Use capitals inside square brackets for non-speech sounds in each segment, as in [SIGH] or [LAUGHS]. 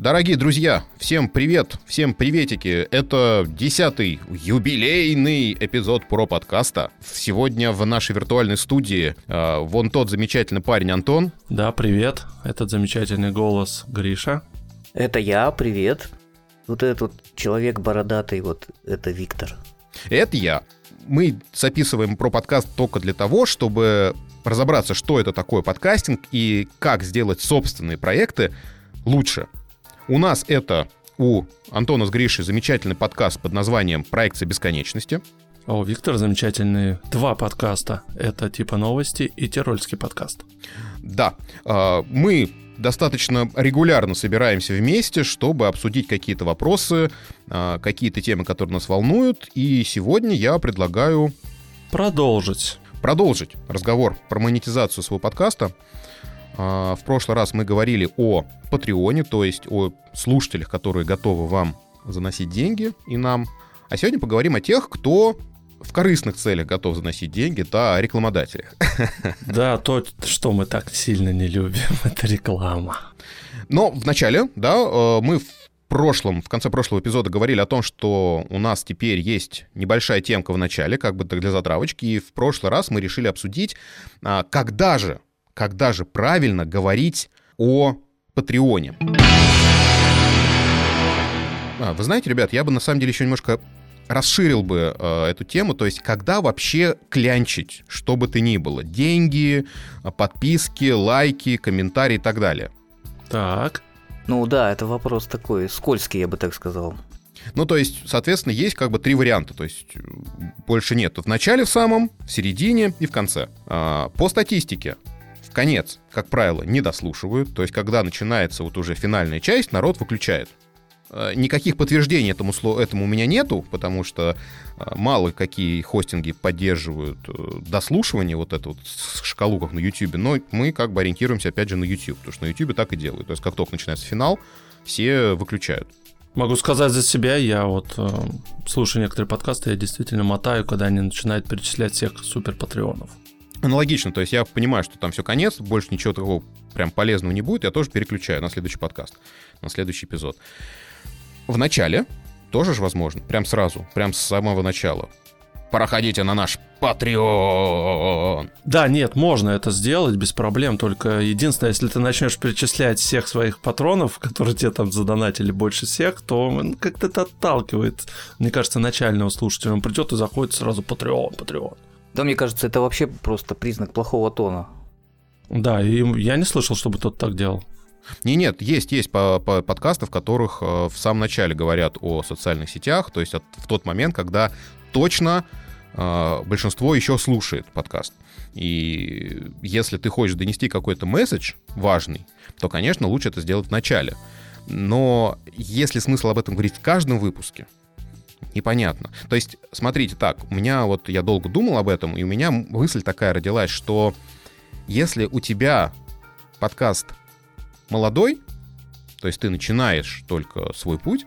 Дорогие друзья, всем привет, всем приветики. Это десятый юбилейный эпизод про подкаста. Сегодня в нашей виртуальной студии э, вон тот замечательный парень Антон. Да, привет. Этот замечательный голос Гриша. Это я, привет. Вот этот человек бородатый, вот это Виктор. Это я. Мы записываем про подкаст только для того, чтобы разобраться, что это такое подкастинг и как сделать собственные проекты лучше. У нас это у Антона с Гришей замечательный подкаст под названием «Проекция бесконечности». А у Виктора замечательные два подкаста. Это типа новости и тирольский подкаст. Да, а, мы достаточно регулярно собираемся вместе, чтобы обсудить какие-то вопросы, а, какие-то темы, которые нас волнуют. И сегодня я предлагаю... Продолжить. Продолжить разговор про монетизацию своего подкаста. А, в прошлый раз мы говорили о Патреоне, то есть о слушателях, которые готовы вам заносить деньги и нам. А сегодня поговорим о тех, кто в корыстных целях готов заносить деньги, да, о рекламодателях. [LAUGHS] Да, то, что мы так сильно не любим, [LAUGHS] это реклама. Но вначале, да, э, мы в прошлом, в конце прошлого эпизода говорили о том, что у нас теперь есть небольшая темка в начале, как бы для затравочки, и в прошлый раз мы решили обсудить, а, когда же когда же правильно говорить о Патреоне. А, вы знаете, ребят, я бы на самом деле еще немножко расширил бы э, эту тему, то есть когда вообще клянчить, что бы то ни было, деньги, подписки, лайки, комментарии и так далее. Так. Ну да, это вопрос такой скользкий, я бы так сказал. Ну, то есть, соответственно, есть как бы три варианта. То есть больше нет. В начале в самом, в середине и в конце. А, по статистике конец, как правило, не дослушивают. То есть, когда начинается вот уже финальная часть, народ выключает. Э, никаких подтверждений этому, этому у меня нету, потому что э, мало какие хостинги поддерживают э, дослушивание, вот эту вот шкалу, как на YouTube, но мы как бы ориентируемся опять же на YouTube, потому что на YouTube так и делают. То есть как только начинается финал, все выключают. Могу сказать за себя, я вот э, слушаю некоторые подкасты, я действительно мотаю, когда они начинают перечислять всех супер патреонов аналогично, то есть я понимаю, что там все конец, больше ничего такого прям полезного не будет, я тоже переключаю на следующий подкаст, на следующий эпизод. В начале тоже же возможно, прям сразу, прям с самого начала. Проходите на наш Patreon. Да, нет, можно это сделать без проблем, только единственное, если ты начнешь перечислять всех своих патронов, которые тебе там задонатили больше всех, то как-то это отталкивает, мне кажется, начального слушателя. Он придет и заходит сразу Patreon, Patreon. Да, мне кажется, это вообще просто признак плохого тона. Да, и я не слышал, чтобы кто-то так делал. Не, нет, есть, есть по, по подкасты, в которых э, в самом начале говорят о социальных сетях, то есть от, в тот момент, когда точно э, большинство еще слушает подкаст. И если ты хочешь донести какой-то месседж важный, то, конечно, лучше это сделать в начале. Но если смысл об этом говорить в каждом выпуске, непонятно. То есть, смотрите, так, у меня вот, я долго думал об этом, и у меня мысль такая родилась, что если у тебя подкаст молодой, то есть ты начинаешь только свой путь,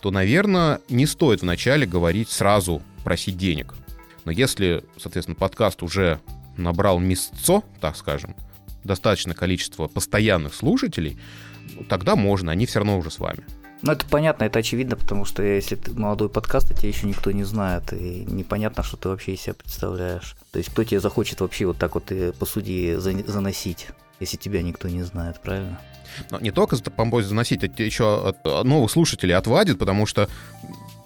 то, наверное, не стоит вначале говорить сразу просить денег. Но если, соответственно, подкаст уже набрал место, так скажем, достаточное количество постоянных слушателей, тогда можно, они все равно уже с вами. Ну, это понятно, это очевидно, потому что если ты молодой подкаст, а тебя еще никто не знает, и непонятно, что ты вообще из себя представляешь. То есть, кто тебе захочет вообще вот так вот, э, по сути, заносить, если тебя никто не знает, правильно? Но не только помочь заносить, это еще от новых слушателей отвадит, потому что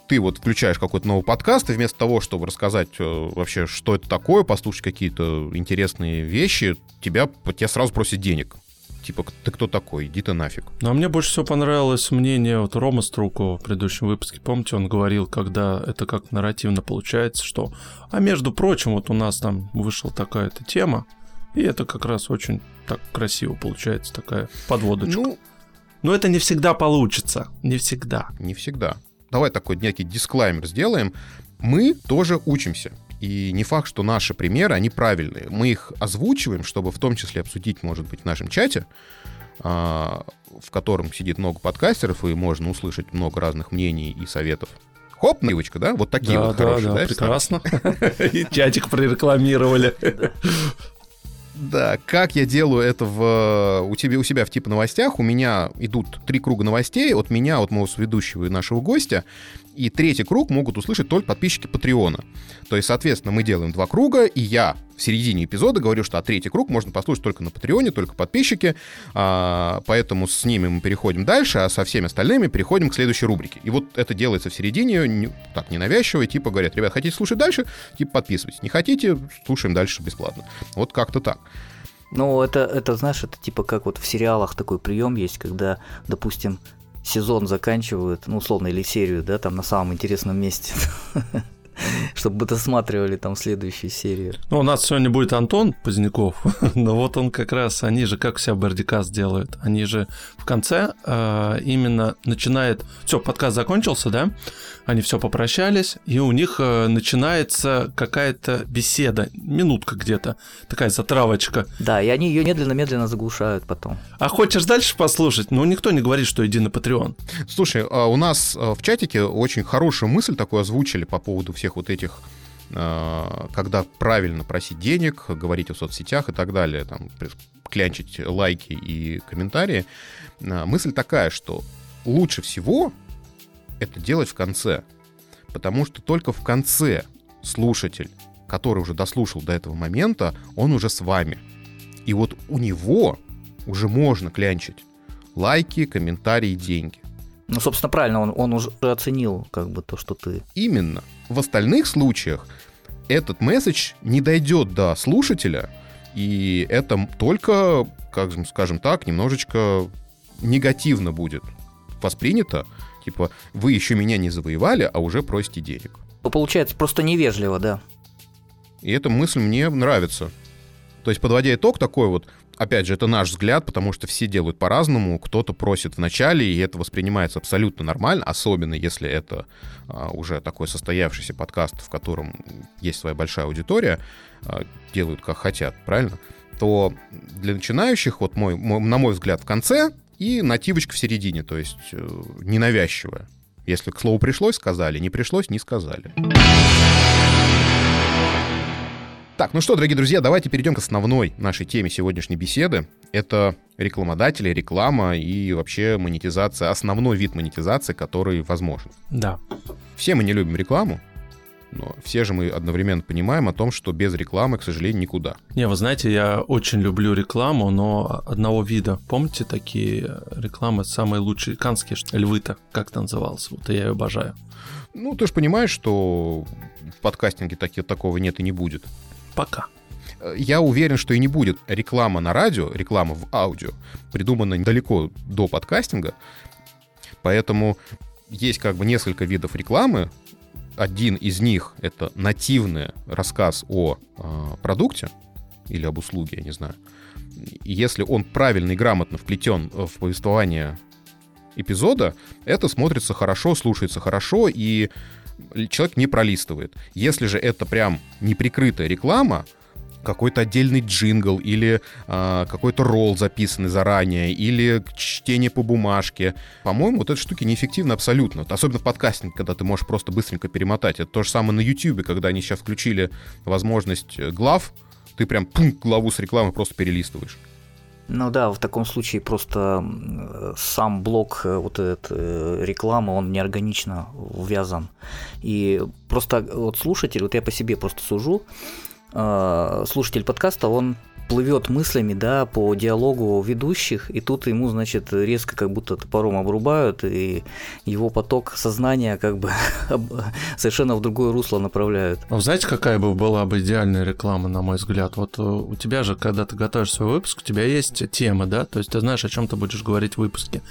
ты вот включаешь какой-то новый подкаст, и вместо того, чтобы рассказать э, вообще, что это такое, послушать какие-то интересные вещи, тебя, тебя сразу просят денег типа, ты кто такой, иди ты нафиг. Ну, а мне больше всего понравилось мнение вот Рома Струкова в предыдущем выпуске. Помните, он говорил, когда это как нарративно получается, что, а между прочим, вот у нас там вышла такая-то тема, и это как раз очень так красиво получается, такая подводочка. Ну, но это не всегда получится, не всегда. Не всегда. Давай такой некий дисклаймер сделаем. Мы тоже учимся. И не факт, что наши примеры, они правильные. Мы их озвучиваем, чтобы в том числе обсудить, может быть, в нашем чате, а, в котором сидит много подкастеров, и можно услышать много разных мнений и советов. Хоп, девочка, да? Вот такие да, вот да, хорошие, да? да прекрасно. [LAUGHS] И чатик прорекламировали. Да, как я делаю это в, у, тебя, у себя в типа новостях, у меня идут три круга новостей от меня, от моего ведущего и нашего гостя, и третий круг могут услышать только подписчики Патреона. То есть, соответственно, мы делаем два круга, и я в середине эпизода говорю, что а третий круг можно послушать только на Патреоне, только подписчики, а, поэтому с ними мы переходим дальше, а со всеми остальными переходим к следующей рубрике. И вот это делается в середине, не, так, ненавязчиво, типа говорят, ребят, хотите слушать дальше? Типа подписывайтесь. Не хотите? Слушаем дальше бесплатно. Вот как-то так. Ну, это, это, знаешь, это типа как вот в сериалах такой прием есть, когда, допустим, сезон заканчивают, ну, условно, или серию, да, там на самом интересном месте. [LAUGHS] [LAUGHS] чтобы досматривали там следующую серию. Ну, у нас сегодня будет Антон Поздняков, [LAUGHS] но вот он как раз, они же как себя Бердикас делают, они же в конце э, именно начинает, все, подкаст закончился, да, они все попрощались, и у них э, начинается какая-то беседа, минутка где-то, такая затравочка. Да, и они ее медленно-медленно заглушают потом. А хочешь дальше послушать? Ну, никто не говорит, что иди на Patreon. Слушай, а у нас э, в чатике очень хорошую мысль такую озвучили по поводу всех всех вот этих э, когда правильно просить денег, говорить о соцсетях и так далее, там, клянчить лайки и комментарии, э, мысль такая, что лучше всего это делать в конце. Потому что только в конце слушатель, который уже дослушал до этого момента, он уже с вами. И вот у него уже можно клянчить лайки, комментарии, деньги. Ну, собственно, правильно, он, он уже оценил как бы то, что ты... Именно. В остальных случаях этот месседж не дойдет до слушателя, и это только, как скажем так, немножечко негативно будет воспринято. Типа, вы еще меня не завоевали, а уже просите денег. Получается просто невежливо, да. И эта мысль мне нравится. То есть, подводя итог такой вот, опять же, это наш взгляд, потому что все делают по-разному. Кто-то просит в начале, и это воспринимается абсолютно нормально, особенно если это а, уже такой состоявшийся подкаст, в котором есть своя большая аудитория, а, делают как хотят, правильно? То для начинающих, вот мой, мой, на мой взгляд, в конце и нативочка в середине, то есть э, ненавязчивая. Если к слову пришлось, сказали, не пришлось, не сказали. Так, ну что, дорогие друзья, давайте перейдем к основной нашей теме сегодняшней беседы. Это рекламодатели, реклама и вообще монетизация, основной вид монетизации, который возможен. Да. Все мы не любим рекламу, но все же мы одновременно понимаем о том, что без рекламы, к сожалению, никуда. Не, вы знаете, я очень люблю рекламу, но одного вида. Помните такие рекламы, самые лучшие, канские, что львы-то, как это называлось? Вот я ее обожаю. Ну, ты же понимаешь, что в подкастинге таки, такого нет и не будет. Пока. Я уверен, что и не будет реклама на радио, реклама в аудио, придумана далеко до подкастинга. Поэтому есть как бы несколько видов рекламы. Один из них — это нативный рассказ о э, продукте или об услуге, я не знаю. И если он правильно и грамотно вплетен в повествование эпизода, это смотрится хорошо, слушается хорошо, и человек не пролистывает. Если же это прям неприкрытая реклама, какой-то отдельный джингл или э, какой-то ролл записанный заранее, или чтение по бумажке. По-моему, вот эти штуки неэффективны абсолютно. Особенно в подкастинге, когда ты можешь просто быстренько перемотать. Это то же самое на YouTube, когда они сейчас включили возможность глав, ты прям пункт главу с рекламы просто перелистываешь. Ну да, в таком случае просто сам блок э, вот этот э, рекламы, он неорганично увязан. И просто вот слушатель, вот я по себе просто сужу, э, слушатель подкаста, он плывет мыслями, да, по диалогу ведущих, и тут ему, значит, резко как будто топором обрубают, и его поток сознания как бы [LAUGHS] совершенно в другое русло направляют. А знаете, какая бы была бы идеальная реклама, на мой взгляд? Вот э, у тебя же, когда ты готовишь свой выпуск, у тебя есть тема, да, то есть ты знаешь, о чем ты будешь говорить в выпуске.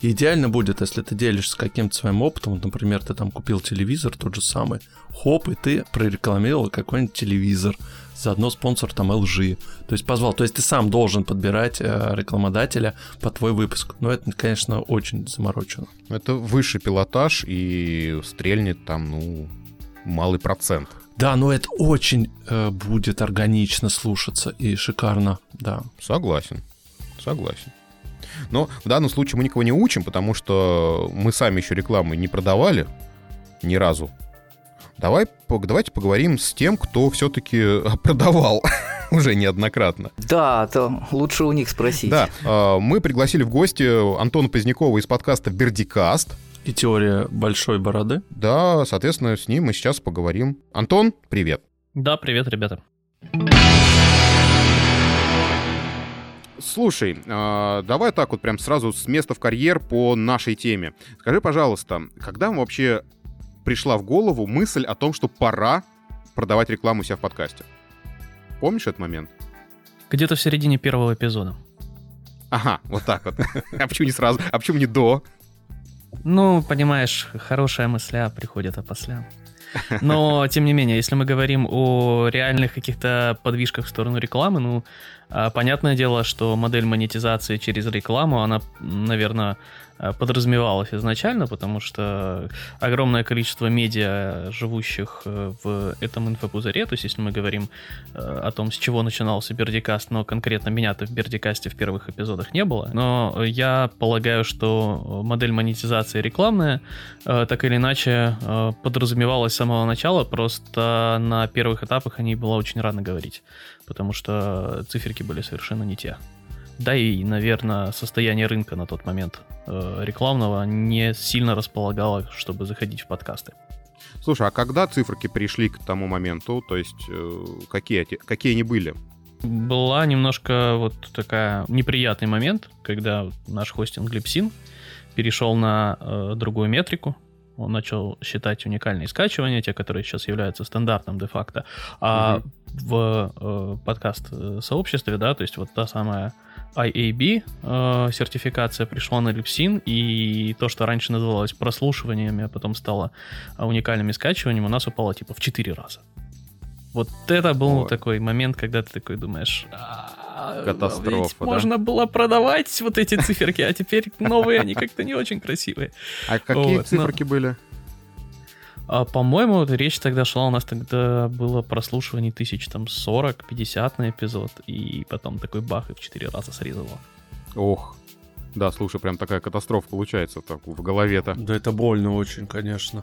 И идеально будет, если ты делишься каким-то своим опытом, например, ты там купил телевизор тот же самый, хоп, и ты прорекламировал какой-нибудь телевизор, заодно спонсор там LG. То есть позвал. То есть ты сам должен подбирать э, рекламодателя по твой выпуск. Но это, конечно, очень заморочено. Это высший пилотаж и стрельнет там, ну, малый процент. Да, но это очень э, будет органично слушаться и шикарно, да. Согласен, согласен. Но в данном случае мы никого не учим, потому что мы сами еще рекламы не продавали ни разу. Давай, давайте поговорим с тем, кто все-таки продавал. [LAUGHS] уже неоднократно. Да, то лучше у них спросить. Да, э, мы пригласили в гости Антона Позднякова из подкаста «Бердикаст». И теория большой бороды. Да, соответственно, с ним мы сейчас поговорим. Антон, привет. Да, привет, ребята. Слушай, э, давай так вот прям сразу с места в карьер по нашей теме. Скажи, пожалуйста, когда вам вообще пришла в голову мысль о том, что пора продавать рекламу у себя в подкасте? Помнишь этот момент? Где-то в середине первого эпизода. Ага, вот так вот. [LAUGHS] А почему не сразу? А почему не до? Ну, понимаешь, хорошая мысля приходит опосля. Но, тем не менее, если мы говорим о реальных каких-то подвижках в сторону рекламы, ну, а, понятное дело, что модель монетизации через рекламу, она, наверное, Э, подразумевалось изначально, потому что огромное количество медиа, живущих э, в этом инфопузыре, то есть если мы говорим э, о том, с чего начинался Бердикаст, но конкретно меня-то в Бердикасте в первых эпизодах не было, но я полагаю, что модель монетизации рекламная так или иначе подразумевалась с самого начала, просто на первых этапах о ней было очень рано говорить, потому что циферки были совершенно не те. Да и, наверное, состояние рынка на тот момент э, рекламного не сильно располагало, чтобы заходить в подкасты. Слушай, а когда циферки пришли к тому моменту, то есть э, какие, какие они были? Была немножко вот такая неприятный момент, когда наш хостинг Glipsyn перешел на э, другую метрику, он начал считать уникальные скачивания, те, которые сейчас являются стандартом де-факто, а угу. В э, подкаст-сообществе, да, то есть вот та самая IAB э, сертификация пришла на Lipsyn, и то, что раньше называлось прослушиваниями, а потом стало э, уникальными скачиваниями, у нас упало типа в 4 раза. Вот это был Ой. такой момент, когда ты такой думаешь... «А, Катастрофа, да? Можно было продавать вот эти циферки, а теперь новые, они как-то не очень красивые. А какие вот, циферки но... были? А, по-моему, речь тогда шла, у нас тогда было прослушивание тысяч там 40-50 на эпизод, и потом такой бах, и в 4 раза срезало. Ох, да, слушай, прям такая катастрофа получается так в голове-то. Да это больно очень, конечно.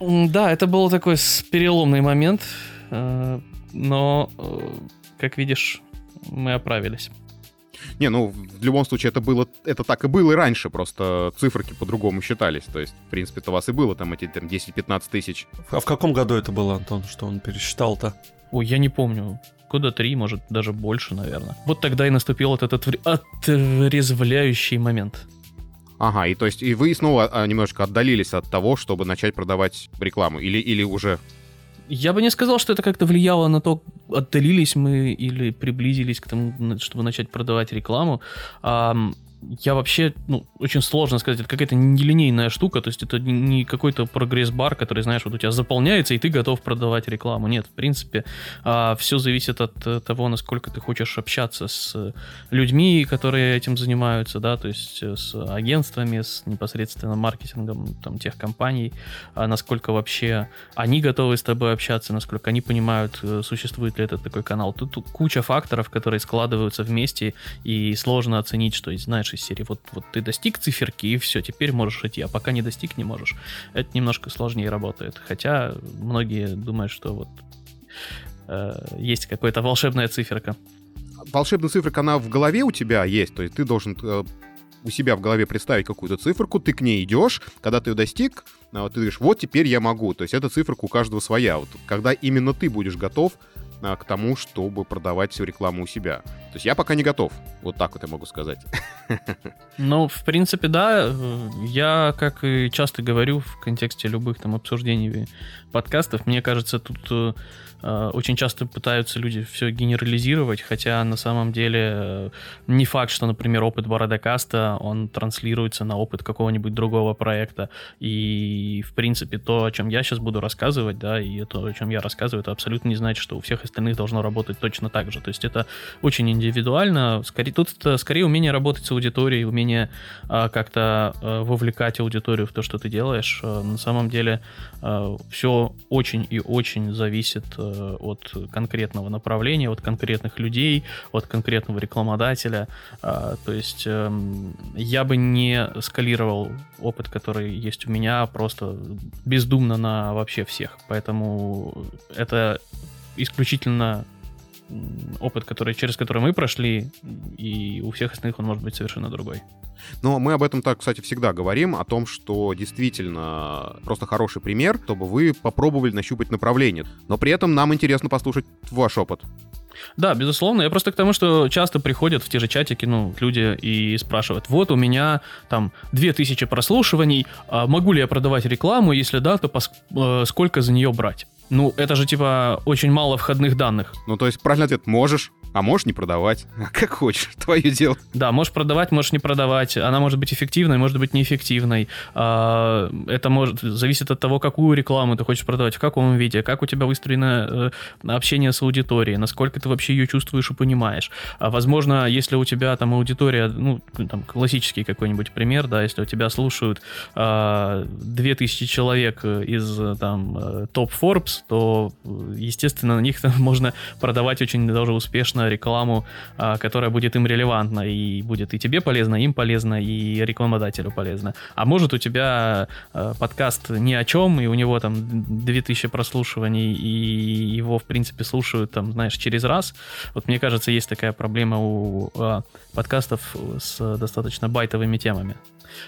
Да, это был такой переломный момент, э, но, э, как видишь, мы оправились. Не, ну, в любом случае, это было, это так и было и раньше, просто циферки по-другому считались. То есть, в принципе, это у вас и было там эти там 10-15 тысяч. А в каком году это было, Антон, что он пересчитал-то? Ой, я не помню. Года три, может, даже больше, наверное. Вот тогда и наступил этот отрезвляющий момент. Ага, и то есть и вы снова а, немножко отдалились от того, чтобы начать продавать рекламу, или, или уже я бы не сказал, что это как-то влияло на то, отдалились мы или приблизились к тому, чтобы начать продавать рекламу я вообще, ну, очень сложно сказать, это какая-то нелинейная штука, то есть это не какой-то прогресс-бар, который, знаешь, вот у тебя заполняется, и ты готов продавать рекламу. Нет, в принципе, а, все зависит от э, того, насколько ты хочешь общаться с людьми, которые этим занимаются, да, то есть э, с агентствами, с непосредственно маркетингом там тех компаний, а насколько вообще они готовы с тобой общаться, насколько они понимают, э, существует ли этот такой канал. Тут куча факторов, которые складываются вместе, и сложно оценить, что, знаешь, знаешь, из серии, вот, вот ты достиг циферки, и все, теперь можешь идти, а пока не достиг, не можешь. Это немножко сложнее работает. Хотя многие думают, что вот э, есть какая-то волшебная циферка. Волшебная циферка, она в голове у тебя есть, то есть ты должен э, у себя в голове представить какую-то циферку, ты к ней идешь, когда ты ее достиг, э, ты говоришь, вот теперь я могу. То есть эта циферка у каждого своя. Вот когда именно ты будешь готов а, к тому, чтобы продавать всю рекламу у себя. То есть я пока не готов. Вот так вот я могу сказать. Ну, в принципе, да. Я, как и часто говорю в контексте любых там обсуждений подкастов, мне кажется, тут э, Э, очень часто пытаются люди все генерализировать, хотя на самом деле э, не факт, что, например, опыт Бородокаста, он транслируется на опыт какого-нибудь другого проекта. И, в принципе, то, о чем я сейчас буду рассказывать, да, и то, о чем я рассказываю, это абсолютно не значит, что у всех остальных должно работать точно так же. То есть это очень индивидуально. Скорее, тут скорее умение работать с аудиторией, умение а, как-то а, вовлекать аудиторию в то, что ты делаешь. А, на самом деле а, все очень и очень зависит Э, от конкретного направления, от конкретных людей, от конкретного рекламодателя. А, то есть эм, я бы не скалировал опыт, который есть у меня, просто бездумно на вообще всех. Поэтому это исключительно опыт, который, через который мы прошли, и у всех остальных он может быть совершенно другой. Но мы об этом так, кстати, всегда говорим, о том, что действительно просто хороший пример, чтобы вы попробовали нащупать направление. Но при этом нам интересно послушать ваш опыт. Да, безусловно. Я просто к тому, что часто приходят в те же чатики, ну, люди и спрашивают, вот у меня там 2000 прослушиваний, а могу ли я продавать рекламу, если да, то пос- э, сколько за нее брать? Ну, это же типа очень мало входных данных. Ну, то есть правильный ответ можешь, а можешь не продавать. [LAUGHS] Как хочешь, твое дело. Да, можешь продавать, можешь не продавать. Она может быть эффективной, может быть неэффективной. А, Это может зависит от того, какую рекламу ты хочешь продавать, в каком виде, как у тебя выстроено э, общение с аудиторией, насколько ты вообще ее чувствуешь и понимаешь. А, Возможно, если у тебя там аудитория, ну, там классический какой-нибудь пример, да, если у тебя слушают а, 2000 человек из там э, топ Forbes, то, э, естественно, на них [LAUGHS] можно продавать очень даже успешно рекламу, а, которая будет им релевантна и будет и тебе полезно, им полезно, и рекламодателю полезно. А может у тебя а, подкаст ни о чем, и у него там 2000 прослушиваний, и его, в принципе, слушают там, знаешь, через раз. Вот мне кажется, есть такая проблема у а, подкастов с достаточно байтовыми темами.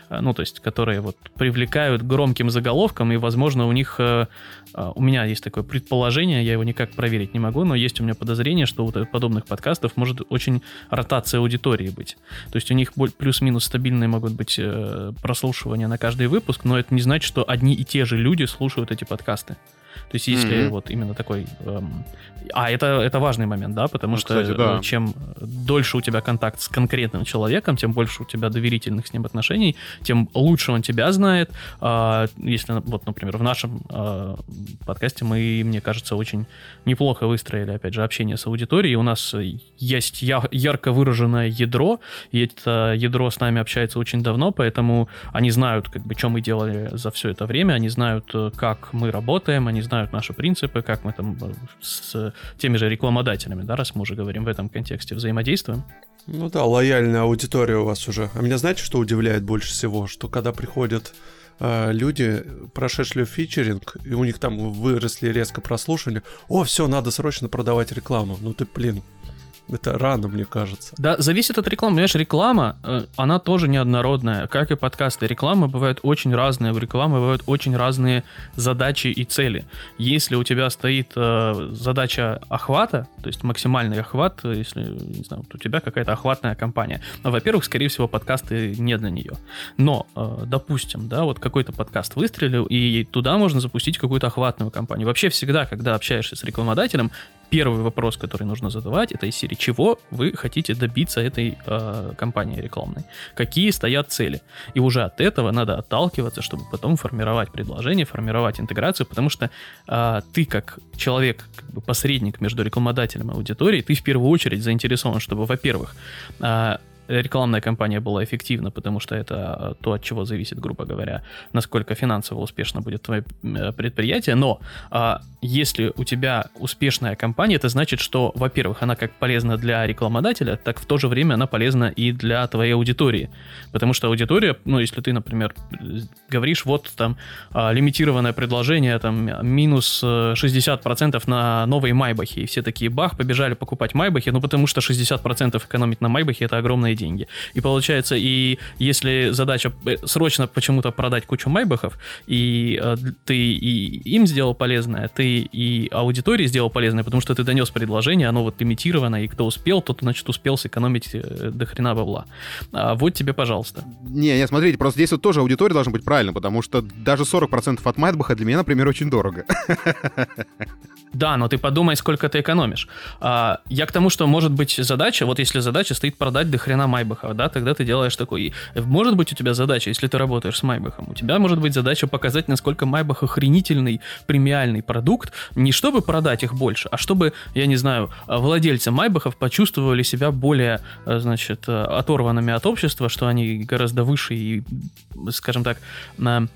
А, Ну, то есть, которые вот привлекают громким заголовком, и, возможно, у них... э, а, У меня есть такое предположение, я его никак проверить не могу, но есть у меня подозрение, что у подобных подкастов может очень ротация аудитории быть. То есть у них плюс-минус стабильные могут быть э, прослушивания на каждый выпуск, но это не значит, что одни и те же люди слушают эти подкасты. То есть если Мгм. вот именно такой... эм, А это, это важный момент, да, потому Ну, что кстати, да. э, чем дольше у тебя контакт с конкретным человеком, тем больше у тебя доверительных с ним отношений, тем лучше он тебя знает. А, Если, вот, например, в нашем а, подкасте мы, мне кажется, очень неплохо выстроили, опять же, общение с аудиторией. У нас есть я- ярко выраженное ядро, и это ядро с нами общается очень давно, поэтому они знают, как бы, что мы делали за все это время, они знают, э, как мы работаем, они знают наши принципы, как мы там э, с теми же рекламодателями, да, раз мы уже говорим в этом контексте, взаимодействуем. Ну да, лояльная аудитория у вас уже. А меня знаете, что удивляет больше всего? Что когда приходят э, люди, прошедшие фичеринг, и у них там выросли резко прослушивания, о, все, надо срочно продавать рекламу. Ну ты, блин, это рано, мне кажется. Да, зависит от рекламы. Понимаешь, реклама, э, она тоже неоднородная, как и подкасты. Рекламы бывают очень разные, в рекламы бывают очень разные задачи и цели. Если у тебя стоит э, задача охвата, то есть максимальный охват, э, если, не знаю, вот у тебя какая-то охватная компания, ну, во-первых, скорее всего, подкасты не для нее. Но, э, допустим, да, вот какой-то подкаст выстрелил, и туда можно запустить какую-то охватную компанию. Вообще всегда, когда общаешься с рекламодателем, первый вопрос, который нужно задавать, это из серии, чего вы хотите добиться этой э, компании рекламной, какие стоят цели. И уже от этого надо отталкиваться, чтобы потом формировать предложение, формировать интеграцию, потому что э, ты как человек, как бы посредник между рекламодателем и аудиторией, ты в первую очередь заинтересован, чтобы, во-первых, э, рекламная кампания была эффективна, потому что это то, от чего зависит, грубо говоря, насколько финансово успешно будет твое э, предприятие. Но а, если у тебя успешная компания, это значит, что, во-первых, она как полезна для рекламодателя, так в то же время она полезна и для твоей аудитории. Потому что аудитория, ну, если ты, например, говоришь, вот там а, лимитированное предложение, там минус э, 60% на новые Майбахи, и все такие, бах, побежали покупать Майбахи, ну, потому что 60% экономить на Майбахе это огромные деньги. И получается, и если задача э, срочно почему-то продать кучу Майбахов, и э, ты и им сделал полезное, ты и аудитории сделал полезное, потому что ты донес предложение, оно вот лимитировано, и кто успел, тот, значит, успел сэкономить э, до хрена бабла. А вот тебе, пожалуйста. Не, не, смотрите, просто здесь вот тоже аудитория должна быть правильной, потому что даже 40% от Майбаха для меня, например, очень дорого. [LAUGHS] Да, но ты подумай, сколько ты экономишь. А, я к тому, что может быть задача, вот если задача стоит продать до хрена Майбаха, да, тогда ты делаешь такой. Может быть у тебя задача, если ты работаешь с Майбахом, у тебя может быть задача показать, насколько Майбах охренительный премиальный продукт, не чтобы продать их больше, а чтобы, я не знаю, владельцы Майбахов почувствовали себя более, э, значит, э, оторванными от общества, что они гораздо выше и, скажем так, на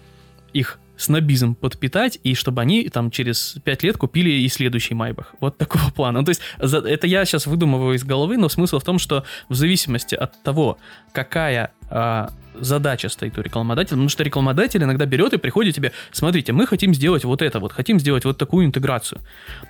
их снобизм подпитать, и чтобы они там через 5 лет купили и следующий Майбах. Вот такого [LAUGHS] плана. То есть за- это я сейчас выдумываю из головы, но смысл в том, что в зависимости от того, какая а, задача стоит у рекламодателя, потому что рекламодатель иногда берет и приходит тебе, смотрите, мы хотим сделать вот это, вот хотим сделать вот такую интеграцию,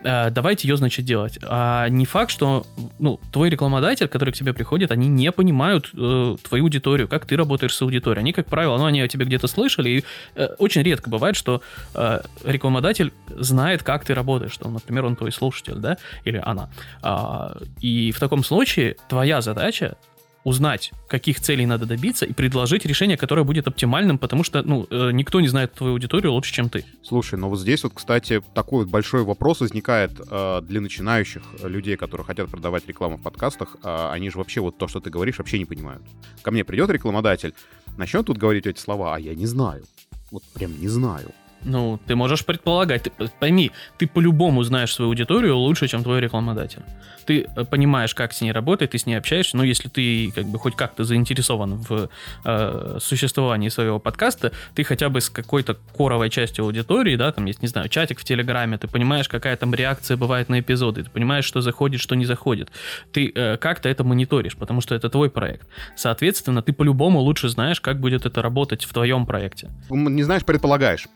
э, давайте ее, значит, делать. А не факт, что, ну, твой рекламодатель, который к тебе приходит, они не понимают э, твою аудиторию, как ты работаешь с аудиторией. Они, как правило, ну, они о тебе где-то слышали, и э, очень редко бывает, что э, рекламодатель знает, как ты работаешь, что, например, он твой слушатель, да, или она. А, и в таком случае твоя задача узнать, каких целей надо добиться, и предложить решение, которое будет оптимальным, потому что, ну, э, никто не знает твою аудиторию лучше, чем ты. Слушай, ну вот здесь вот, кстати, такой вот большой вопрос возникает э, для начинающих людей, которые хотят продавать рекламу в подкастах. Э, они же вообще вот то, что ты говоришь, вообще не понимают. Ко мне придет рекламодатель, начнет тут говорить эти слова, а я не знаю. Вот прям не знаю. Ну, ты можешь предполагать. Ты, пойми, ты по-любому знаешь свою аудиторию лучше, чем твой рекламодатель. Ты э, понимаешь, как с ней работать, ты с ней общаешься. Но если ты как бы хоть как-то заинтересован в э, существовании своего подкаста, ты хотя бы с какой-то коровой частью аудитории, да, там есть, не знаю, чатик в Телеграме, ты понимаешь, какая там реакция бывает на эпизоды, ты понимаешь, что заходит, что не заходит. Ты э, как-то это мониторишь, потому что это твой проект. Соответственно, ты по-любому лучше знаешь, как будет это работать в твоем проекте. Не знаешь, предполагаешь.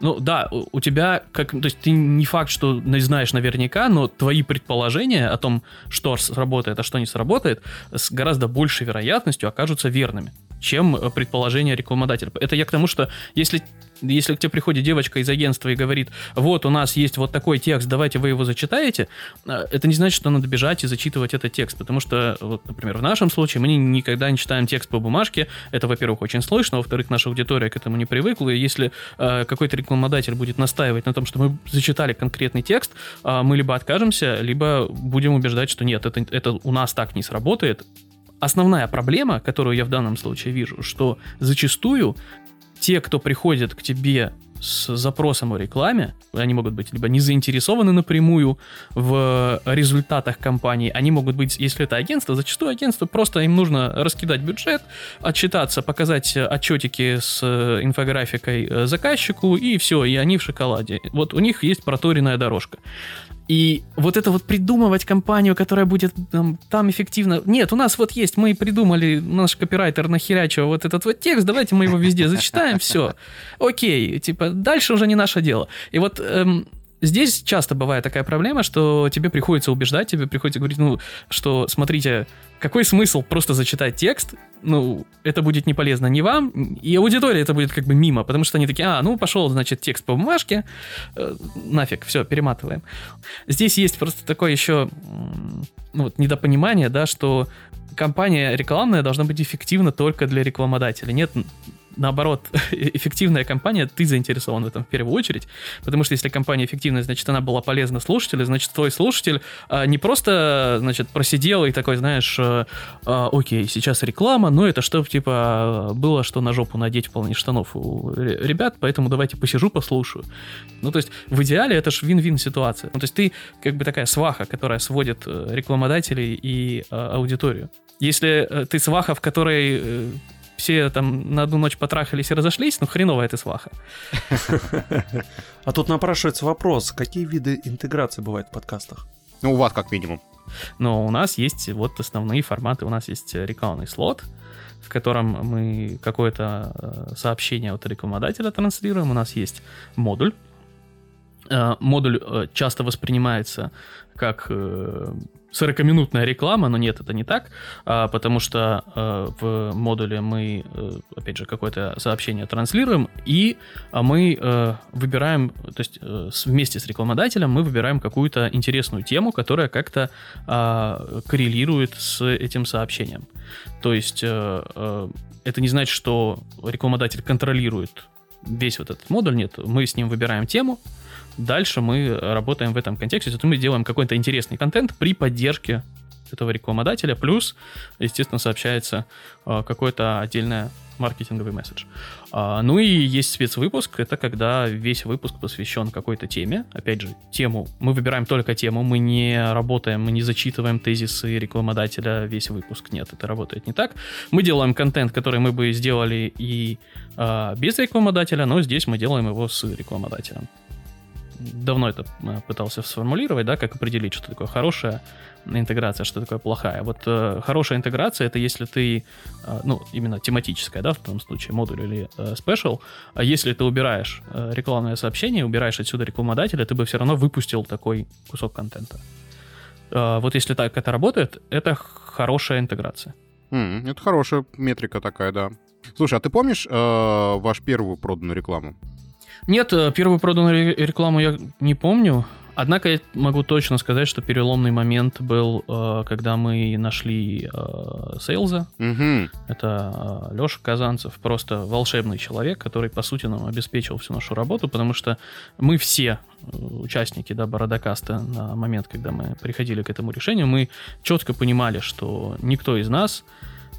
Ну да, у тебя, как, то есть ты не факт, что знаешь наверняка, но твои предположения о том, что сработает, а что не сработает, с гораздо большей вероятностью окажутся верными, чем предположения рекламодателя. Это я к тому, что если если к тебе приходит девочка из агентства и говорит, вот у нас есть вот такой текст, давайте вы его зачитаете, э, это не значит, что надо бежать и зачитывать этот текст, потому что, вот, например, в нашем случае мы никогда не читаем текст по бумажке, это, во-первых, очень слышно, во-вторых, наша аудитория к этому не привыкла, и если э, какой-то рекламодатель будет настаивать на том, что мы зачитали конкретный текст, э, мы либо откажемся, либо будем убеждать, что нет, это, это у нас так не сработает, основная проблема, которую я в данном случае вижу, что зачастую те, кто приходит к тебе с запросом о рекламе, они могут быть либо не заинтересованы напрямую в результатах компании, они могут быть, если это агентство, зачастую агентство просто им нужно раскидать бюджет, отчитаться, показать отчетики с инфографикой заказчику, и все, и они в шоколаде. Вот у них есть проторенная дорожка. И вот это вот придумывать компанию, которая будет там, там эффективно... Нет, у нас вот есть, мы придумали, наш копирайтер нахерячил вот этот вот текст, давайте мы его везде зачитаем, все. Окей, типа, дальше уже не наше дело. И вот эм, здесь часто бывает такая проблема, что тебе приходится убеждать, тебе приходится говорить, ну, что, смотрите, какой смысл просто зачитать текст? Ну, это будет не полезно ни вам, и аудитории это будет как бы мимо, потому что они такие, а, ну, пошел, значит, текст по бумажке, э, нафиг, все, перематываем. Здесь есть просто такое еще, ну, вот, недопонимание, да, что компания рекламная должна быть эффективна только для рекламодателя. Нет наоборот, [LAUGHS] эффективная компания, ты заинтересован в этом в первую очередь, потому что если компания эффективная, значит, она была полезна слушателю, значит, твой слушатель а, не просто, значит, просидел и такой, знаешь, а, а, окей, сейчас реклама, но это чтобы, типа, было что на жопу надеть в полный штанов у ребят, поэтому давайте посижу, послушаю. Ну, то есть, в идеале это же вин-вин ситуация. Ну, то есть, ты как бы такая сваха, которая сводит э, рекламодателей и а, аудиторию. Если э, ты сваха, в которой э, все там на одну ночь потрахались и разошлись, ну хреновая ты сваха. [LAUGHS] А тут напрашивается вопрос, какие виды интеграции бывают в подкастах? Ну, у вас как минимум. Но у нас есть вот основные форматы. У нас есть рекламный слот, в котором мы какое-то э, сообщение от рекламодателя транслируем. У нас есть модуль. Э, модуль э, часто воспринимается как 40-минутная реклама, но нет, это не так, а, потому что а, в модуле мы, а, опять же, какое-то сообщение транслируем, и а, мы а, выбираем, то есть а, вместе с рекламодателем мы выбираем какую-то интересную тему, которая как-то коррелирует с этим сообщением. То есть это не значит, что рекламодатель контролирует весь вот этот модуль, нет, мы с ним выбираем тему, Дальше мы работаем в этом контексте, то мы делаем какой-то интересный контент при поддержке этого рекламодателя, плюс, естественно, сообщается э, какой-то отдельный маркетинговый месседж. А, ну и есть спецвыпуск, это когда весь выпуск посвящен какой-то теме. Опять же, тему, мы выбираем только тему, мы не работаем, мы не зачитываем тезисы рекламодателя весь выпуск. Нет, это работает не так. Мы делаем контент, который мы бы сделали и а, без рекламодателя, но здесь мы делаем его с рекламодателем. Давно это э, пытался сформулировать, да, как определить, что такое хорошая интеграция, что такое плохая. Вот э, хорошая интеграция это если ты, э, ну, именно тематическая, да, в том случае, модуль или э, special, а если ты убираешь э, рекламное сообщение, убираешь отсюда рекламодателя, ты бы все равно выпустил такой кусок контента. Э, вот если так это работает, это хорошая интеграция. М, это хорошая метрика такая, да. Слушай, а ты помнишь э, вашу первую проданную рекламу? Нет, э, первую проданную ре- рекламу я не помню. Однако я могу точно сказать, что переломный момент был, э, когда мы нашли э, Сейлза. Угу. Это Леша Казанцев, просто волшебный человек, который, по сути, нам обеспечил всю нашу работу, потому что мы все участники да, Бородокаста на момент, когда мы приходили к этому решению, мы четко понимали, что никто из нас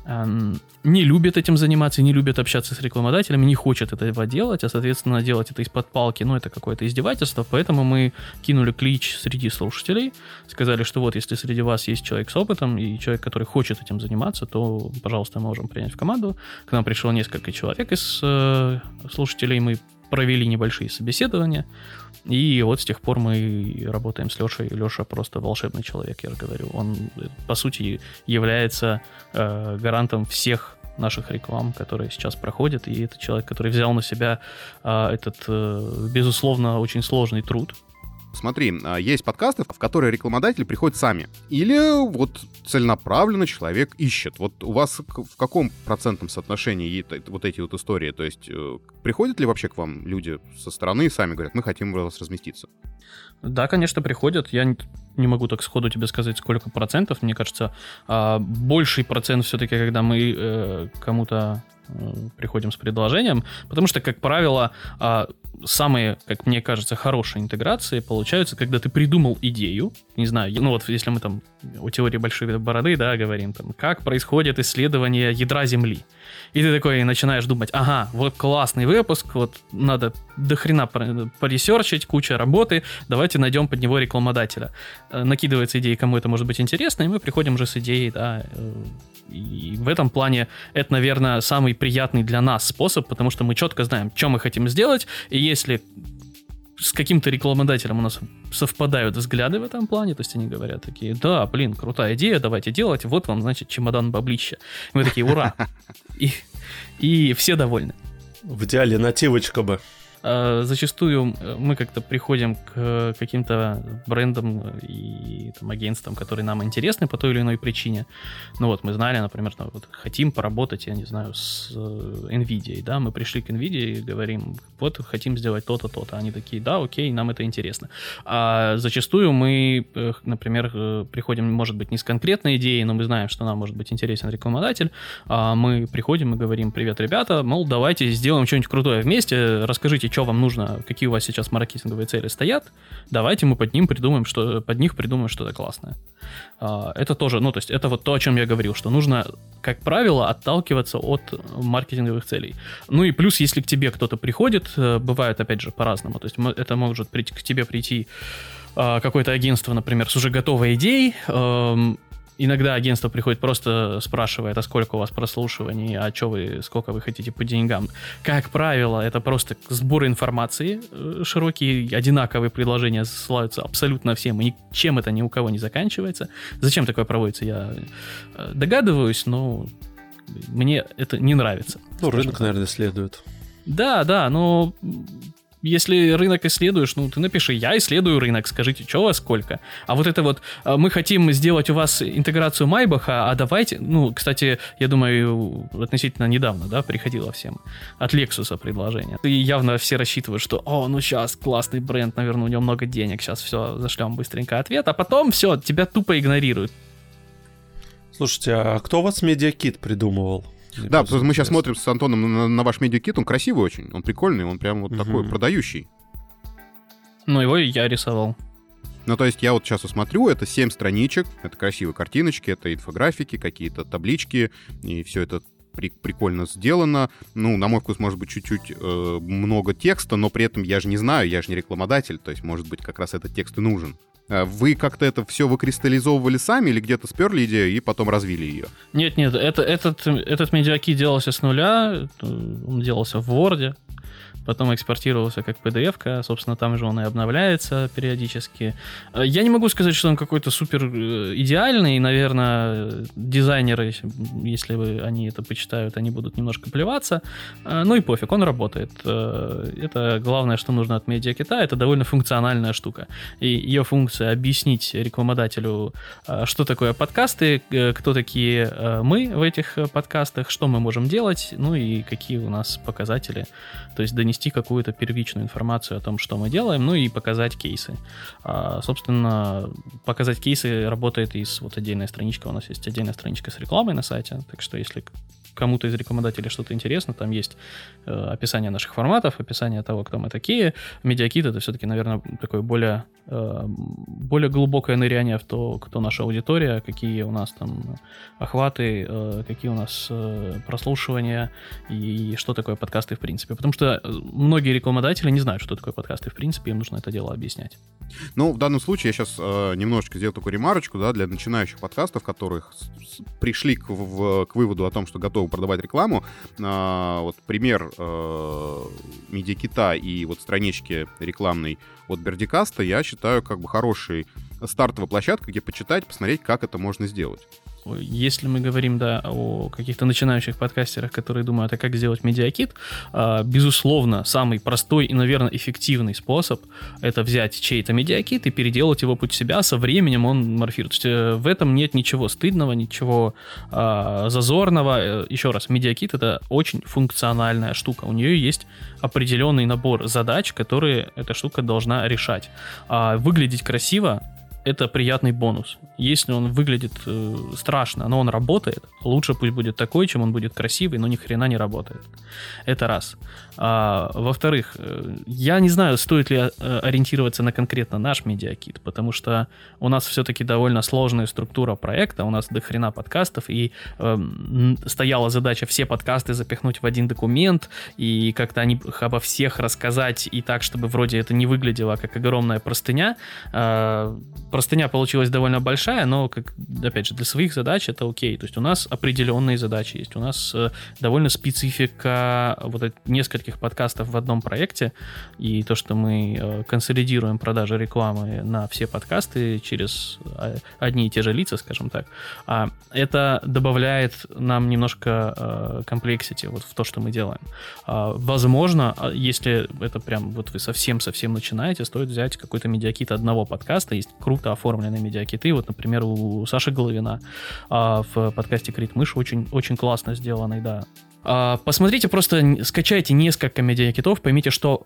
не любит этим заниматься, не любит общаться с рекламодателями, не хочет этого делать, а, соответственно, делать это из-под палки, ну, это какое-то издевательство, поэтому мы кинули клич среди слушателей, сказали, что вот, если среди вас есть человек с опытом и человек, который хочет этим заниматься, то, пожалуйста, мы можем принять в команду. К нам пришло несколько человек из э, слушателей, мы провели небольшие собеседования, и вот с тех пор мы работаем с Лешей. Леша просто волшебный человек, я же говорю. Он, э, по сути, является э, гарантом всех наших реклам, которые сейчас проходят, и это человек, который взял на себя э, этот, э, безусловно, очень сложный труд. Смотри, а, есть подкасты, в которые рекламодатели приходят сами. Или вот целенаправленно человек ищет. Вот у вас в каком процентном соотношении вот эти вот истории? То есть э, приходят ли вообще к вам люди со стороны и сами говорят, мы хотим у вас разместиться? Да, конечно, приходят. Я не- могу так сходу тебе сказать, сколько процентов. Мне кажется, а, больший процент все-таки, когда мы э, кому-то э, приходим с предложением, потому что, как правило, а, самые, как мне кажется, хорошие интеграции получаются, когда ты придумал идею, не знаю, ну вот если мы там о теории большой бороды, да, говорим, там, как происходит исследование ядра Земли. И ты такой начинаешь думать, ага, вот классный выпуск, вот надо до хрена пор- поресерчить, куча работы, давайте найдем под него рекламодателя. Э, Накидывается идея, кому это может быть интересно, и мы приходим уже с идеей, да, э, и в этом плане это, наверное, самый приятный для нас способ, потому что мы четко знаем, что мы хотим сделать, и если с каким-то рекламодателем у нас совпадают взгляды в этом плане, то есть они говорят такие, да, блин, крутая идея, давайте делать, вот вам, значит, чемодан баблища. И мы такие, ура! [LAUGHS] И, и все довольны. В идеале нативочка бы. А, Зачастую э, мы как-то приходим к э, каким-то брендам и там, агентствам, которые нам интересны по той или иной причине. Ну вот, мы знали, например, там, вот, хотим поработать, я не знаю, с э, NVIDIA, да, мы пришли к NVIDIA и говорим, вот, хотим сделать то-то, то-то. Они такие, да, окей, нам это интересно. А зачастую мы, э, например, э, приходим, может быть, не с конкретной идеей, но мы знаем, что нам может быть интересен рекламодатель, а мы приходим и говорим, привет, ребята, мол, давайте сделаем что-нибудь крутое вместе, расскажите, что вам нужно, какие у вас сейчас маркетинговые цели стоят, давайте мы под ним придумаем, что под них придумаем что-то классное. А, Это тоже, ну, то есть это вот то, о чем я говорил, что нужно, как правило, отталкиваться от маркетинговых целей. Ну и плюс, если к тебе кто-то приходит, э, бывает, опять же, по-разному. То есть это может прийти, к тебе прийти а, какое-то агентство, например, с уже готовой идеей. Иногда агентство приходит просто спрашивает, а сколько у вас прослушиваний, а что вы, сколько вы хотите по деньгам. Как правило, это просто сбор информации э, широкие, одинаковые предложения ссылаются абсолютно всем, и ничем это ни у кого не заканчивается. Зачем такое проводится, я э, догадываюсь, но мне это не нравится. Ну, рынок, так. наверное, следует. Да, да, но если рынок исследуешь, ну ты напиши, я исследую рынок, скажите, что у вас сколько. А вот это вот, э, мы хотим сделать у вас интеграцию Майбаха, а давайте, ну, кстати, я думаю, относительно недавно, да, приходило всем от Lexus предложение. И явно все рассчитывают, что, о, ну сейчас классный бренд, наверное, у него много денег, сейчас все, зашлем быстренько ответ, а потом все, тебя тупо игнорируют. Слушайте, а кто у вас медиакит придумывал? Да, потому что мы сейчас смотрим с Антоном на, на ваш медиакит, он красивый очень, он прикольный, он прям вот Мгм. такой продающий. Ну, его и я рисовал. Ну, то есть я вот сейчас смотрю, это 7 страничек, это красивые картиночки, это инфографики, какие-то таблички, и все это при- прикольно сделано. Ну, на мой вкус, может быть, чуть-чуть э, много текста, но при этом я же не знаю, я же не рекламодатель, то есть, может быть, как раз этот текст и нужен. А Вы как-то это все выкристаллизовывали сами или где-то сперли идею и потом развили ее? Нет, нет, это, этот, этот медиакит делался с нуля, э, он делался в Word. Потом экспортировался как PDF, собственно, там же он и обновляется периодически. Э, я не могу сказать, что он какой-то супер э, идеальный, наверное, дизайнеры, если вы они это почитают, они будут немножко плеваться, ну и пофиг, он работает. Это главное, что нужно от медиакита, это довольно функциональная штука. И ее функция объяснить рекламодателю, что такое подкасты, кто такие мы в этих подкастах, что мы можем делать, ну и какие у нас показатели. То есть донести какую-то первичную информацию о том, что мы делаем, ну и показать кейсы. А, собственно, показать кейсы работает из вот отдельной страничка. У нас есть отдельная страничка с рекламой на сайте. Так что если кому-то из рекламодателей что-то интересно, там есть э, описание наших форматов, описание того, кто мы такие. Медиакит это все-таки, наверное, такое более, э, более глубокое ныряние в то, кто наша аудитория, какие у нас там охваты, э, какие у нас э, прослушивания и что такое подкасты в принципе. Потому что многие рекламодатели не знают, что такое подкасты в принципе, им нужно это дело объяснять. Ну, в данном случае я сейчас э, немножечко сделаю такую ремарочку, да, для начинающих подкастов, которых пришли к, в, к выводу о том, что готовы продавать рекламу. Э, вот пример э, медиакита и вот странички рекламной от Бердикаста я считаю как бы хорошей стартовой площадкой, где почитать, посмотреть, как это можно сделать. Если мы говорим, да, о каких-то начинающих подкастерах, которые думают, а как сделать медиакит, а, безусловно, самый простой и, наверное, эффективный способ — это взять чей-то медиакит и переделать его под себя, со временем он морфирует. То есть э, в этом нет ничего стыдного, ничего а, зазорного. Э, Еще раз, медиакит — это очень функциональная штука. У нее есть определенный набор задач, которые эта штука должна решать. А выглядеть красиво это приятный бонус. Если он выглядит э, страшно, но он работает, лучше пусть будет такой, чем он будет красивый, но ни хрена не работает. Это раз. А, во-вторых, э, я не знаю, стоит ли э, ориентироваться на конкретно наш медиакит, потому что у нас все-таки довольно сложная структура проекта, у нас до хрена подкастов, и э, стояла задача все подкасты запихнуть в один документ, и как-то о них обо всех рассказать, и так, чтобы вроде это не выглядело как огромная простыня. Э, простыня получилась довольно большая, но, как, опять же, для своих задач это окей. То есть у нас определенные задачи есть, у нас э, довольно специфика вот нескольких подкастов в одном проекте, и то, что мы э, консолидируем продажи рекламы на все подкасты через э, одни и те же лица, скажем так, а это добавляет нам немножко комплексити вот в то, что мы делаем. А, возможно, а, если это прям вот вы совсем-совсем начинаете, стоит взять какой-то медиакит одного подкаста, есть круто круто оформленные медиакиты. Вот, например, у Саши Головина а, в подкасте Крит Мышь очень, очень классно сделанный, да. А, посмотрите, просто скачайте несколько медиакитов, поймите, что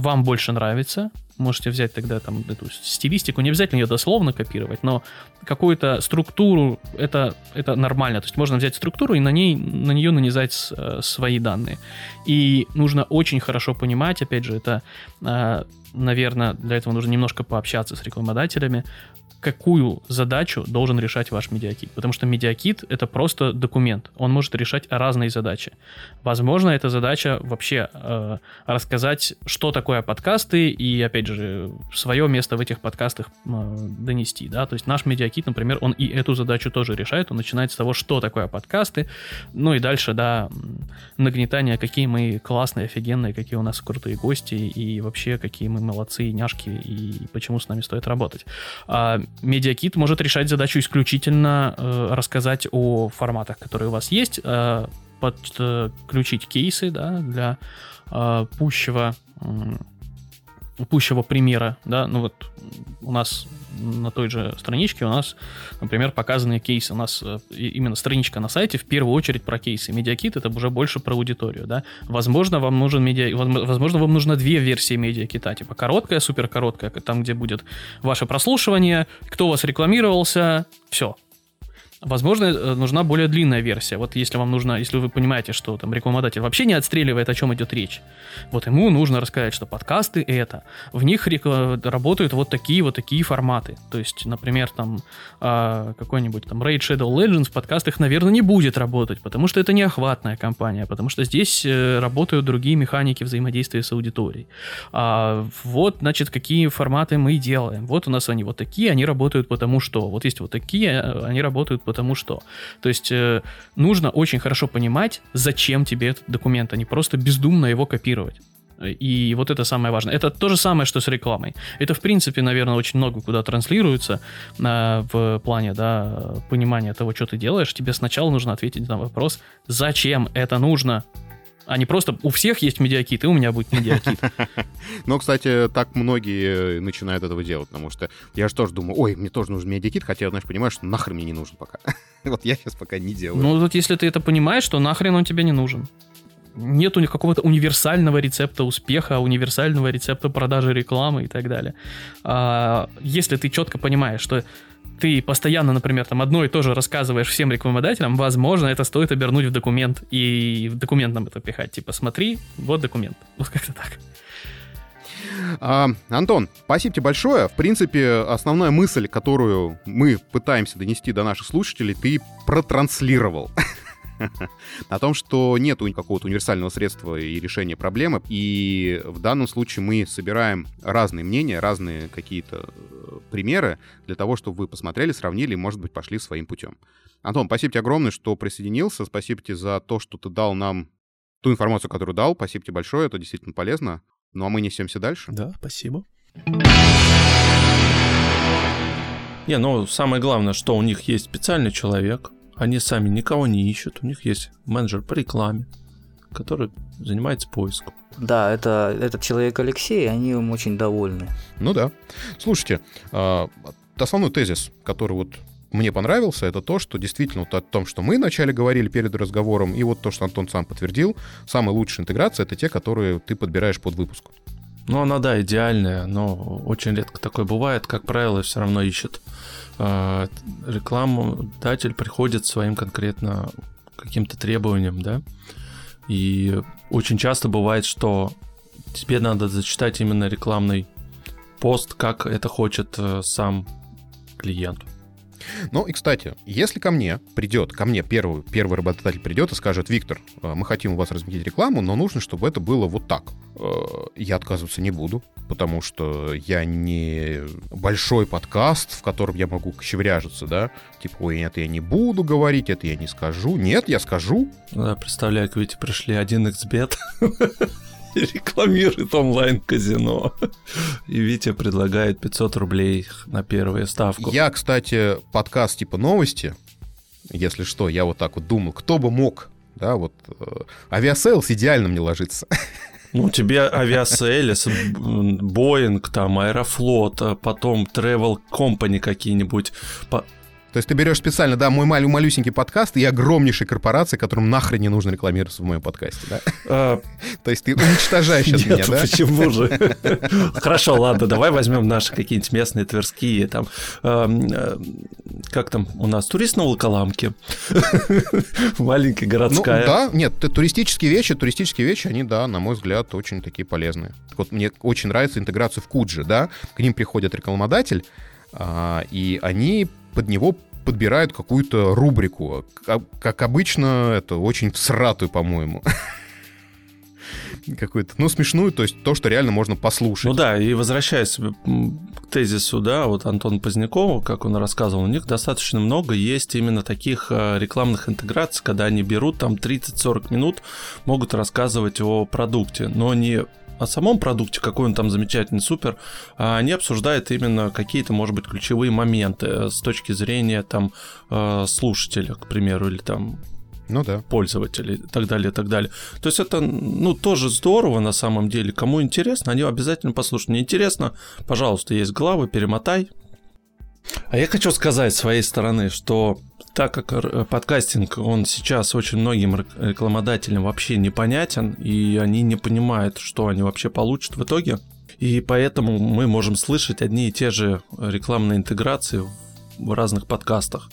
вам больше нравится, можете взять тогда там эту стилистику, не обязательно ее дословно копировать, но какую-то структуру, это, это нормально. То есть можно взять структуру и на, ней, на нее нанизать э, свои данные. И нужно очень хорошо понимать, опять же, это, э, наверное, для этого нужно немножко пообщаться с рекламодателями, какую задачу должен решать ваш медиакит. Потому что медиакит — это просто документ. Он может решать разные задачи. Возможно, эта задача вообще э, рассказать, что такое подкасты, и, опять же, свое место в этих подкастах э, донести. Да? То есть наш медиакит, например, он и эту задачу тоже решает. Он начинает с того, что такое подкасты, ну и дальше, да, нагнетание, какие мы классные, офигенные, какие у нас крутые гости, и вообще, какие мы молодцы, няшки, и почему с нами стоит работать. А Медиакит может решать задачу исключительно э, рассказать о форматах, которые у вас есть, э, подключить кейсы да, для э, пущего, э, пущего примера. Да? Ну вот у нас на той же страничке у нас, например, показаны кейсы. У нас э, именно страничка на сайте в первую очередь про кейсы. Медиакит это уже больше про аудиторию, да. Возможно, вам нужен медиа, возможно, вам нужно две версии медиакита, типа короткая, супер короткая, там, где будет ваше прослушивание, кто у вас рекламировался, все, Возможно, э, нужна более длинная версия. Вот если вам нужно, если вы понимаете, что там рекламодатель вообще не отстреливает, о чем идет речь, вот ему нужно рассказать, что подкасты это, в них работают вот такие вот такие форматы. То есть, например, там а, какой-нибудь там Raid Shadow Legends в подкастах, наверное, не будет работать, потому что это не охватная компания, потому что здесь э, работают другие механики взаимодействия с аудиторией. А, вот, значит, какие форматы мы делаем. Вот у нас они вот такие, они работают потому что. Вот есть вот такие, э, они работают потому что. То есть э, нужно очень хорошо понимать, зачем тебе этот документ, а не просто бездумно его копировать. И вот это самое важное. Это то же самое, что с рекламой. Это, в принципе, наверное, очень много куда транслируется э, в плане да, понимания того, что ты делаешь. Тебе сначала нужно ответить на вопрос, зачем это нужно, а не просто у всех есть медиакит, и у меня будет медиакит. [LAUGHS] Но, кстати, так многие начинают этого делать, потому что я же тоже думаю, ой, мне тоже нужен медиакит, хотя я, знаешь, понимаю, что нахрен мне не нужен пока. [LAUGHS] Вот я сейчас пока не делаю. Ну, вот если ты это понимаешь, то нахрен он тебе не нужен нету какого-то универсального рецепта успеха, универсального рецепта продажи рекламы и так далее. А, если ты четко понимаешь, что ты постоянно, например, там одно и то же рассказываешь всем рекламодателям, возможно, это стоит обернуть в документ и в документ нам это пихать. Типа, смотри, вот документ. [LAUGHS] Вот как-то так. А, Антон, спасибо тебе большое. В принципе, основная мысль, которую мы пытаемся донести до наших слушателей, ты протранслировал. [LAUGHS] [LAUGHS] о том, что нет какого-то универсального средства и решения проблемы. И в данном случае мы собираем разные мнения, разные какие-то э, примеры для того, чтобы вы посмотрели, сравнили и, может быть, пошли своим путем. Антон, спасибо тебе огромное, что присоединился. Спасибо тебе за то, что ты дал нам ту информацию, которую дал. Спасибо тебе большое, это действительно полезно. Ну а мы несемся дальше. Да, спасибо. Не, ну самое главное, что у них есть специальный человек, они сами никого не ищут, у них есть менеджер по рекламе, который занимается поиском. Да, это этот человек Алексей, они им очень довольны. Ну да. Слушайте, э, основной тезис, который вот мне понравился, это то, что действительно вот о том, что мы вначале говорили перед разговором, и вот то, что Антон сам подтвердил, самая лучшая интеграция — это те, которые ты подбираешь под выпуск. Ну, она, да, идеальная, но очень редко такое бывает. Как правило, все равно ищет рекламодатель приходит своим конкретно каким-то требованиям, да, и очень часто бывает, что тебе надо зачитать именно рекламный пост, как это хочет э, сам клиент. Ну и, кстати, если ко мне придет, ко мне первый, первый работодатель придет и скажет, Виктор, э, мы хотим у вас разместить рекламу, но нужно, чтобы это было вот так. Э, я отказываться не буду, потому что я не большой подкаст, в котором я могу щевряжиться, да, типа, ой, нет, я не буду говорить, это я не скажу. Нет, я скажу. Да, представляю, как ведь пришли один xbet [LAUGHS] рекламирует онлайн-казино. И Витя предлагает 500 рублей на первую ставку. Я, кстати, подкаст типа новости, если что, я вот так вот думал, кто бы мог, да, вот э, Aviasales идеально мне ложится. Ну, тебе Aviasales, Боинг, там, Аэрофлот, а потом Travel Company какие-нибудь. То есть ты берешь специально, да, мой малю малюсенький подкаст и огромнейшей корпорации, которым нахрен не нужно рекламироваться в моем подкасте, да? А, То есть ты уничтожаешь сейчас меня, да? почему же? [LAUGHS] Хорошо, ладно, давай возьмем наши какие-нибудь местные тверские, там, э, как там у нас, турист на Волоколамке, [LAUGHS] маленькая городская. Ну, да, нет, туристические вещи, туристические вещи, они, да, на мой взгляд, очень такие полезные. Вот мне очень нравится интеграция в Куджи, да, к ним приходит рекламодатель, а, и они под него подбирают какую-то рубрику. Как обычно, это очень сратую, по-моему. [LAUGHS] Какую-то, ну, смешную, то есть то, что реально можно послушать. Ну да, и возвращаясь к тезису, да, вот Антон Поздняков, как он рассказывал, у них достаточно много есть именно таких э, рекламных интеграций, когда они берут там 30-40 минут, могут рассказывать о продукте, но не о самом продукте, какой он там замечательный, супер, а они обсуждают именно какие-то, может быть, ключевые моменты э, с точки зрения там э, слушателя, к примеру, или там ну да. пользователей и так далее, и так далее. То есть это, ну, тоже здорово на самом деле. Кому интересно, они обязательно послушают. Не интересно, пожалуйста, есть главы, перемотай. А я хочу сказать с своей стороны, что так как э, подкастинг, он сейчас очень многим рекламодателям вообще непонятен, и они не понимают, что они вообще получат в итоге, и поэтому мы можем слышать одни и те же рекламные интеграции в разных подкастах.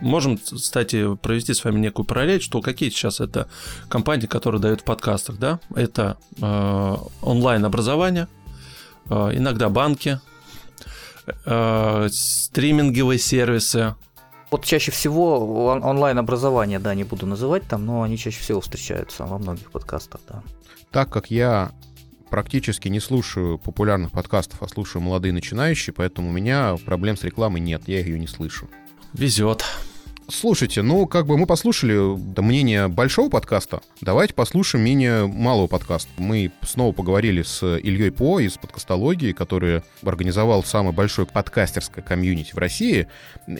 Можем, кстати, провести с вами некую параллель, что какие сейчас это компании, которые дают в подкастах, да? Это э, онлайн-образование, э, иногда банки, э, стриминговые сервисы, вот чаще всего он- онлайн-образование, да, не буду называть там, но они чаще всего встречаются во многих подкастах, да. Так как я практически не слушаю популярных подкастов, а слушаю молодые начинающие, поэтому у меня проблем с рекламой нет, я ее не слышу. Везет. Слушайте, ну, как бы мы послушали мнение большого подкаста, давайте послушаем мнение малого подкаста. Мы снова поговорили с Ильей По из подкастологии, который организовал самое большое подкастерское комьюнити в России,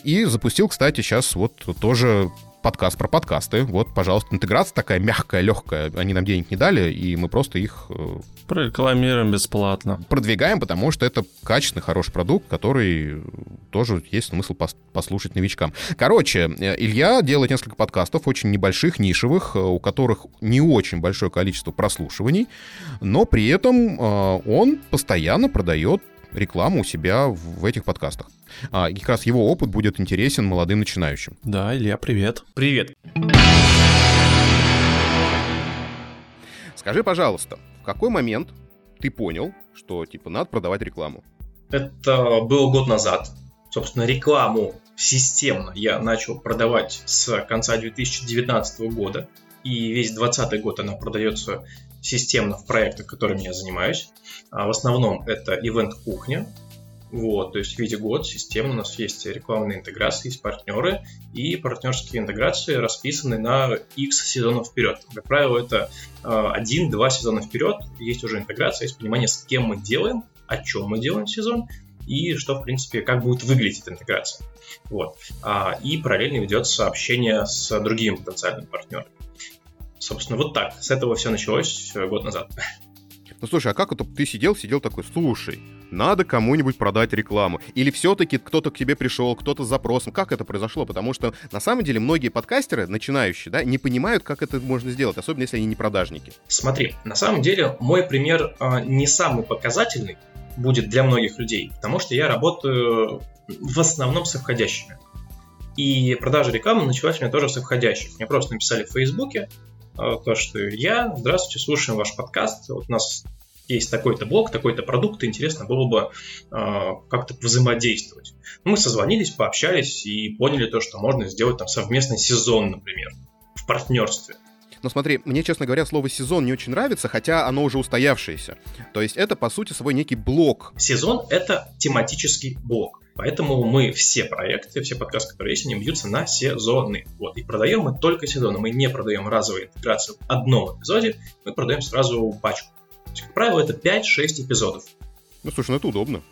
и запустил, кстати, сейчас вот тоже подкаст про подкасты. Вот, пожалуйста, интеграция такая мягкая, легкая. Они нам денег не дали, и мы просто их... Э, Прорекламируем бесплатно. Продвигаем, потому что это качественный, хороший продукт, который тоже есть смысл послушать новичкам. Короче, э, Илья делает несколько подкастов, очень небольших, нишевых, э, у которых не очень большое количество прослушиваний, но при этом он постоянно продает рекламу у себя в этих подкастах. А, и как раз его опыт будет интересен молодым начинающим. Да, Илья, привет. Привет. Скажи, пожалуйста, в какой момент ты понял, что типа надо продавать рекламу? Это было год назад. Собственно, рекламу системно я начал продавать с конца 2019 года. И весь 2020 год она продается системно в проектах, которыми я занимаюсь. А в основном это ивент-кухня, вот, то есть в виде год системно у нас есть рекламные интеграции, есть партнеры, и партнерские интеграции расписаны на X сезонов вперед. Как правило, это а, один-два сезона вперед, есть уже интеграция, есть понимание, с кем мы делаем, о чем мы делаем сезон, и что, в принципе, как будет выглядеть эта интеграция. Вот. А, и параллельно ведется общение с другими потенциальными партнерами. Собственно, вот так. С этого все началось год назад. Ну слушай, а как это ты сидел, сидел такой, слушай, надо кому-нибудь продать рекламу. Или все-таки кто-то к тебе пришел, кто-то с запросом. Как это произошло? Потому что на самом деле многие подкастеры, начинающие, да, не понимают, как это можно сделать, особенно если они не продажники. Смотри, на самом деле мой пример э, не самый показательный будет для многих людей, потому что я работаю в основном с входящими. И продажа рекламы началась у меня тоже с входящих. Мне просто написали в Фейсбуке, то, что я, здравствуйте, слушаем ваш подкаст, вот у нас есть такой-то блог, такой-то продукт, интересно было бы э, как-то взаимодействовать. Мы созвонились, пообщались и поняли то, что можно сделать там совместный сезон, например, в партнерстве. Но смотри, мне, честно говоря, слово «сезон» не очень нравится, хотя оно уже устоявшееся. То есть это, по сути, свой некий блок. Сезон — это тематический блок. Поэтому мы все проекты, все подкасты, которые есть, они бьются на сезоны. Вот. И продаем мы только сезоны. Мы не продаем разовую интеграцию в одном эпизоде, мы продаем сразу пачку. То есть, как правило, это 5-6 эпизодов. Ну, слушай, ну это удобно.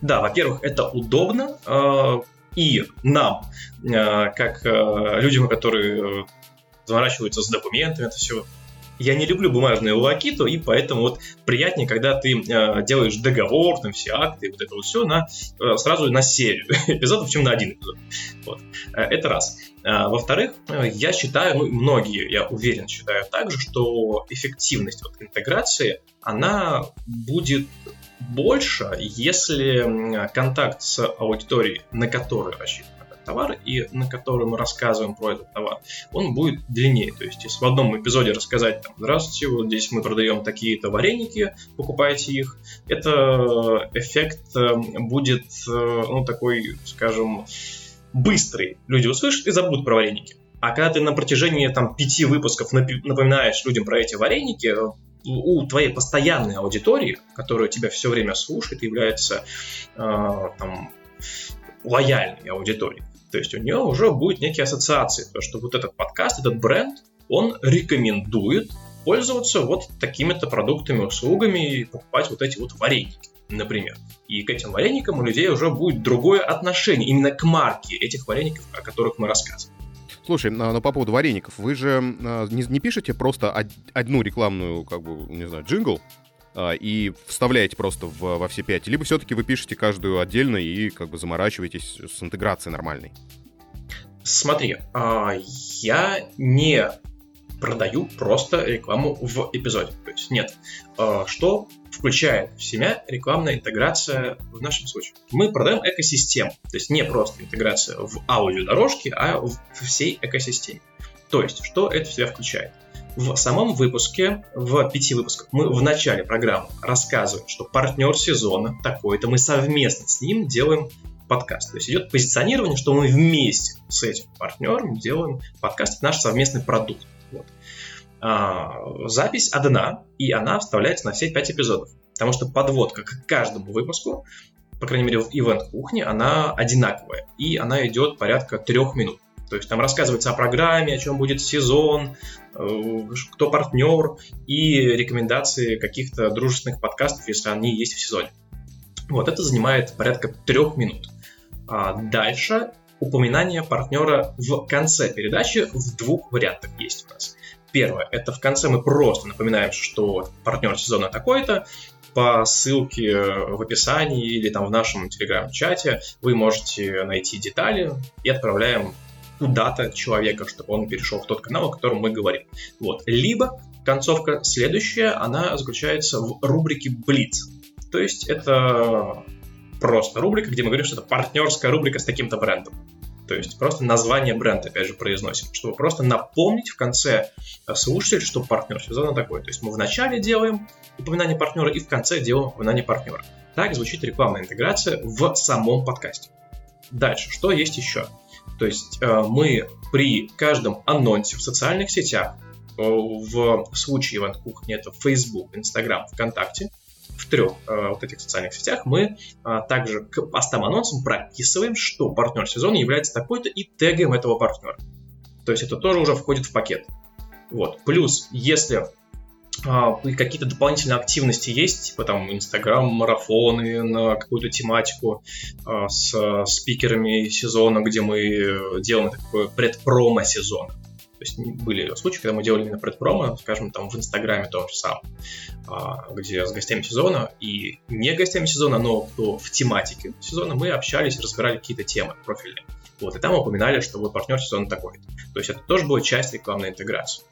Да, во-первых, это удобно, э, и нам, э, как э, людям, которые заморачиваются с документами, это все я не люблю бумажные лакиту, и поэтому вот приятнее, когда ты э, делаешь договор, там все акты, вот это вот все на, э, сразу на серию [LAUGHS] эпизодов, чем на один эпизод. Вот. Э, это раз. Э, во-вторых, э, я считаю, ну, многие, я уверен, считаю также, что эффективность вот, интеграции, она будет больше, если контакт с аудиторией, на которую рассчитан товар и на который мы рассказываем про этот товар, он будет длиннее. То есть, если в одном эпизоде рассказать, там, здравствуйте, вот здесь мы продаем такие-то вареники, покупайте их, это эффект э, будет, э, ну, такой, скажем, быстрый. Люди услышат и забудут про вареники. А когда ты на протяжении там пяти выпусков напоминаешь людям про эти вареники, у твоей постоянной аудитории, которая тебя все время слушает, является э, там, лояльной аудиторией, то есть у нее уже будет некие ассоциации, то что вот этот подкаст, этот бренд, он рекомендует пользоваться вот такими-то продуктами, услугами и покупать вот эти вот вареники, например. И к этим вареникам у людей уже будет другое отношение именно к марке этих вареников, о которых мы рассказываем. Слушай, но, но по поводу вареников, вы же а, не, не пишете просто одну рекламную, как бы, не знаю, джингл, а, и вставляете просто в, во все пять, либо все-таки вы пишете каждую отдельно и как бы заморачиваетесь с интеграцией нормальной? Смотри, а, я не продаю просто рекламу в эпизоде. То есть нет. А, что включает в себя рекламная интеграция в нашем случае? Мы продаем экосистему. То есть не просто интеграция в аудиодорожке, а в всей экосистеме. То есть, что это в себя включает? В самом выпуске, в пяти выпусках, мы в начале программы рассказываем, что партнер сезона такой-то, мы совместно с ним делаем подкаст. То есть идет позиционирование, что мы вместе с этим партнером делаем подкаст, наш совместный продукт. Вот. А, запись одна, и она вставляется на все пять эпизодов. Потому что подводка к каждому выпуску, по крайней мере в ивент кухне, она одинаковая. И она идет порядка трех минут. То есть там рассказывается о программе, о чем будет сезон, кто партнер и рекомендации каких-то дружественных подкастов, если они есть в сезоне. Вот это занимает порядка трех минут. А дальше упоминание партнера в конце передачи в двух вариантах есть у нас. Первое, это в конце мы просто напоминаем, что партнер сезона такой-то, по ссылке в описании или там в нашем телеграм-чате вы можете найти детали и отправляем куда-то человека, чтобы он перешел в тот канал, о котором мы говорим. Вот. Либо концовка следующая, она заключается в рубрике Блиц. То есть это просто рубрика, где мы говорим, что это партнерская рубрика с таким-то брендом. То есть просто название бренда, опять же, произносим, чтобы просто напомнить в конце слушателю, что партнер сезона такой. То есть мы в начале делаем упоминание партнера и в конце делаем упоминание партнера. Так звучит рекламная интеграция в самом подкасте. Дальше, что есть еще? То есть э, мы при каждом анонсе в социальных сетях, э, в случае Иван Кухни это Facebook, Instagram, ВКонтакте, в трех э, вот этих социальных сетях мы э, также к постам анонсам прописываем, что партнер сезона является такой-то и тегаем этого партнера. То есть это тоже уже входит в пакет. Вот. Плюс, если какие-то дополнительные активности есть, типа там Инстаграм, марафоны на какую-то тематику э, с спикерами сезона, где мы делаем такое предпромо сезона. То есть были случаи, когда мы делали именно предпромо, скажем, там в Инстаграме том же самом, а, где с гостями сезона и не гостями сезона, но кто в тематике сезона, мы общались, разбирали какие-то темы профильные. Вот, и там упоминали, что вот партнер сезона такой. То есть это тоже была часть рекламной интеграции.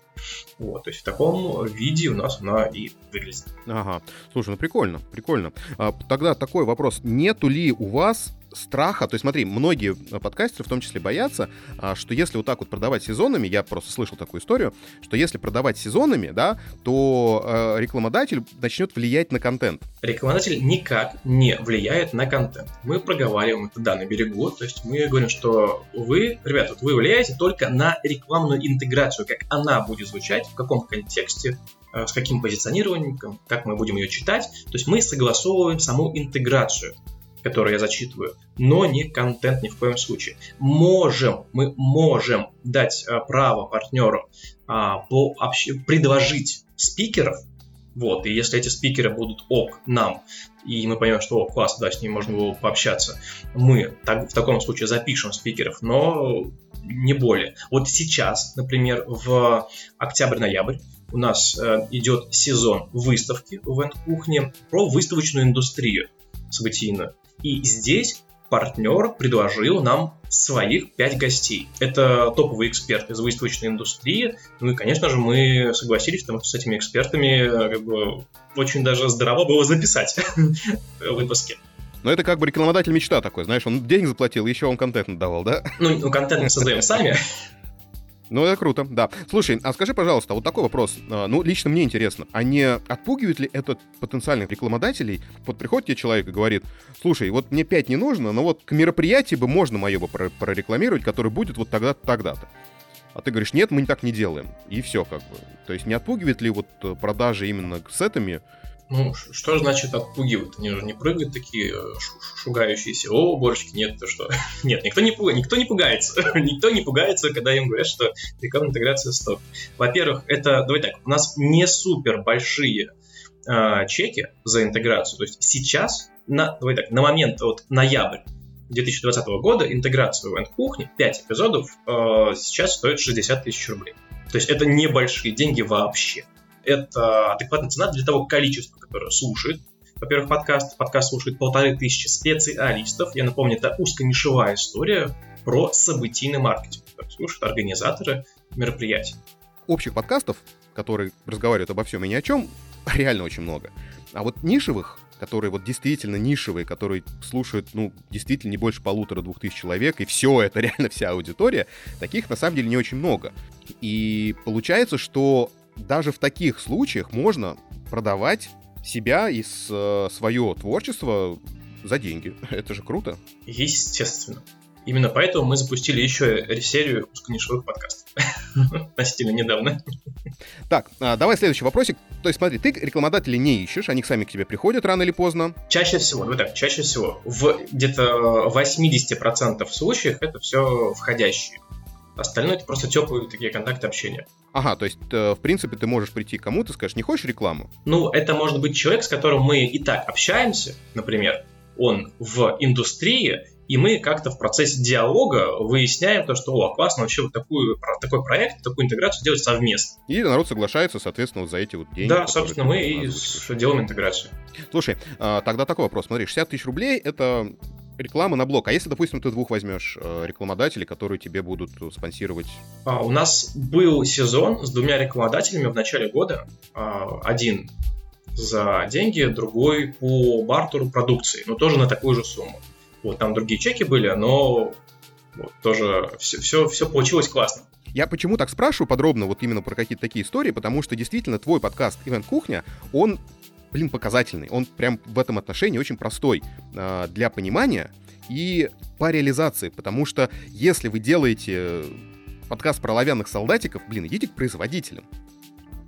Вот, то есть в таком виде у нас она и выглядит. Ага. Слушай, ну прикольно, прикольно. А, тогда такой вопрос. Нету ли у вас страха, то есть смотри, многие э, подкастеры в том числе боятся, а, что если вот так вот продавать сезонами, я просто слышал такую историю, что если продавать сезонами, да, то э, рекламодатель начнет влиять на контент. Рекламодатель никак не влияет на контент. Мы проговариваем это да на берегу, то есть мы говорим, что вы, ребята, вы влияете только на рекламную интеграцию, как она будет звучать, в каком контексте, э, с каким позиционированием, как мы будем ее читать. То есть мы согласовываем саму интеграцию который я зачитываю, но не контент ни в коем случае. Можем, мы можем дать а, право партнеру а, по общ... предложить спикеров, вот, и если эти спикеры будут ок нам, и мы поймем, что о, класс, да, с ним можно было пообщаться, мы так, в таком случае запишем спикеров, но не более. Вот сейчас, например, в октябрь-ноябрь у нас э, идет сезон выставки в Энд-кухне про выставочную индустрию событийную. И здесь партнер предложил нам своих пять гостей. Это топовые эксперты из выставочной индустрии. Ну и, конечно же, мы согласились, потому что с этими экспертами как бы, очень даже здорово было записать [LAUGHS] выпуски. Но это как бы рекламодатель мечта такой, знаешь, он денег заплатил, еще он контент давал, да? Ну, ну контент мы создаем сами. Ну, это круто, да. Слушай, а скажи, пожалуйста, вот такой вопрос. А, ну, лично мне интересно, а не отпугивает ли этот потенциальных рекламодателей? Вот приходит тебе человек и говорит, слушай, вот мне 5 не нужно, но вот к мероприятию бы можно мое бы прорекламировать, которое будет вот тогда-то, тогда-то. А ты говоришь, нет, мы так не делаем. И все как бы. То есть не отпугивает ли вот э, продажи именно с этими ну, что значит отпугивают? Они же не прыгают такие э, шугающиеся. О, борщики, нет, ты что? [LAUGHS] Нет, никто не, пугается, никто не пугается. [LAUGHS] никто не пугается, когда им говорят, что рекламная интеграция стоп. Во-первых, это, давай так, у нас не супер большие э, чеки за интеграцию. То есть сейчас, на, давай так, на момент вот ноябрь 2020 года интеграция в кухни 5 эпизодов э, сейчас стоит 60 тысяч рублей. То есть это небольшие деньги вообще это адекватная цена для того количества, которое слушает. Во-первых, подкаст. Подкаст слушает полторы тысячи специалистов. Я напомню, это узконишевая история про событийный маркетинг. Слушают организаторы мероприятий. Общих подкастов, которые разговаривают обо всем и ни о чем, [LAUGHS] реально очень много. А вот нишевых, которые вот действительно нишевые, которые слушают, ну, действительно не больше полутора-двух тысяч человек, и все, это [LAUGHS] реально вся аудитория, таких на самом деле не очень много. И получается, что даже в таких случаях можно продавать себя и э, свое творчество за деньги. [LAUGHS] Это же круто. Естественно. Именно поэтому мы запустили еще серию узконишевых подкастов. [LAUGHS] Относительно недавно. Так, а, давай следующий вопросик. То есть смотри, ты рекламодателей не ищешь, они сами к тебе приходят рано или поздно. Чаще всего, ну так, чаще всего. В где-то 80% случаев это все входящие. Остальное это просто теплые такие контакты общения. Ага, то есть, э, в принципе, ты можешь прийти к кому-то, скажешь, не хочешь рекламу? Ну, это может быть человек, с которым мы и так общаемся, например, он в индустрии, и мы как-то в процессе диалога выясняем то, что, о, классно вообще вот такую, такой проект, такую интеграцию делать совместно. И народ соглашается, соответственно, вот за эти вот деньги. Да, собственно, мы и делаем интеграцию. Слушай, а, тогда такой вопрос. Смотри, 60 тысяч рублей — это реклама на блок. А если, допустим, ты двух возьмешь э, рекламодателей, которые тебе будут спонсировать? А, у нас был сезон с двумя рекламодателями в начале года. А, один за деньги, другой по бартеру продукции, но тоже на такую же сумму. Вот там другие чеки были, но вот, тоже все, все, все получилось классно. Я почему так спрашиваю подробно вот именно про какие-то такие истории, потому что действительно твой подкаст «Ивент Кухня», он блин, показательный. Он прям в этом отношении очень простой э, для понимания и по реализации, потому что если вы делаете подкаст про оловянных солдатиков, блин, идите к производителям.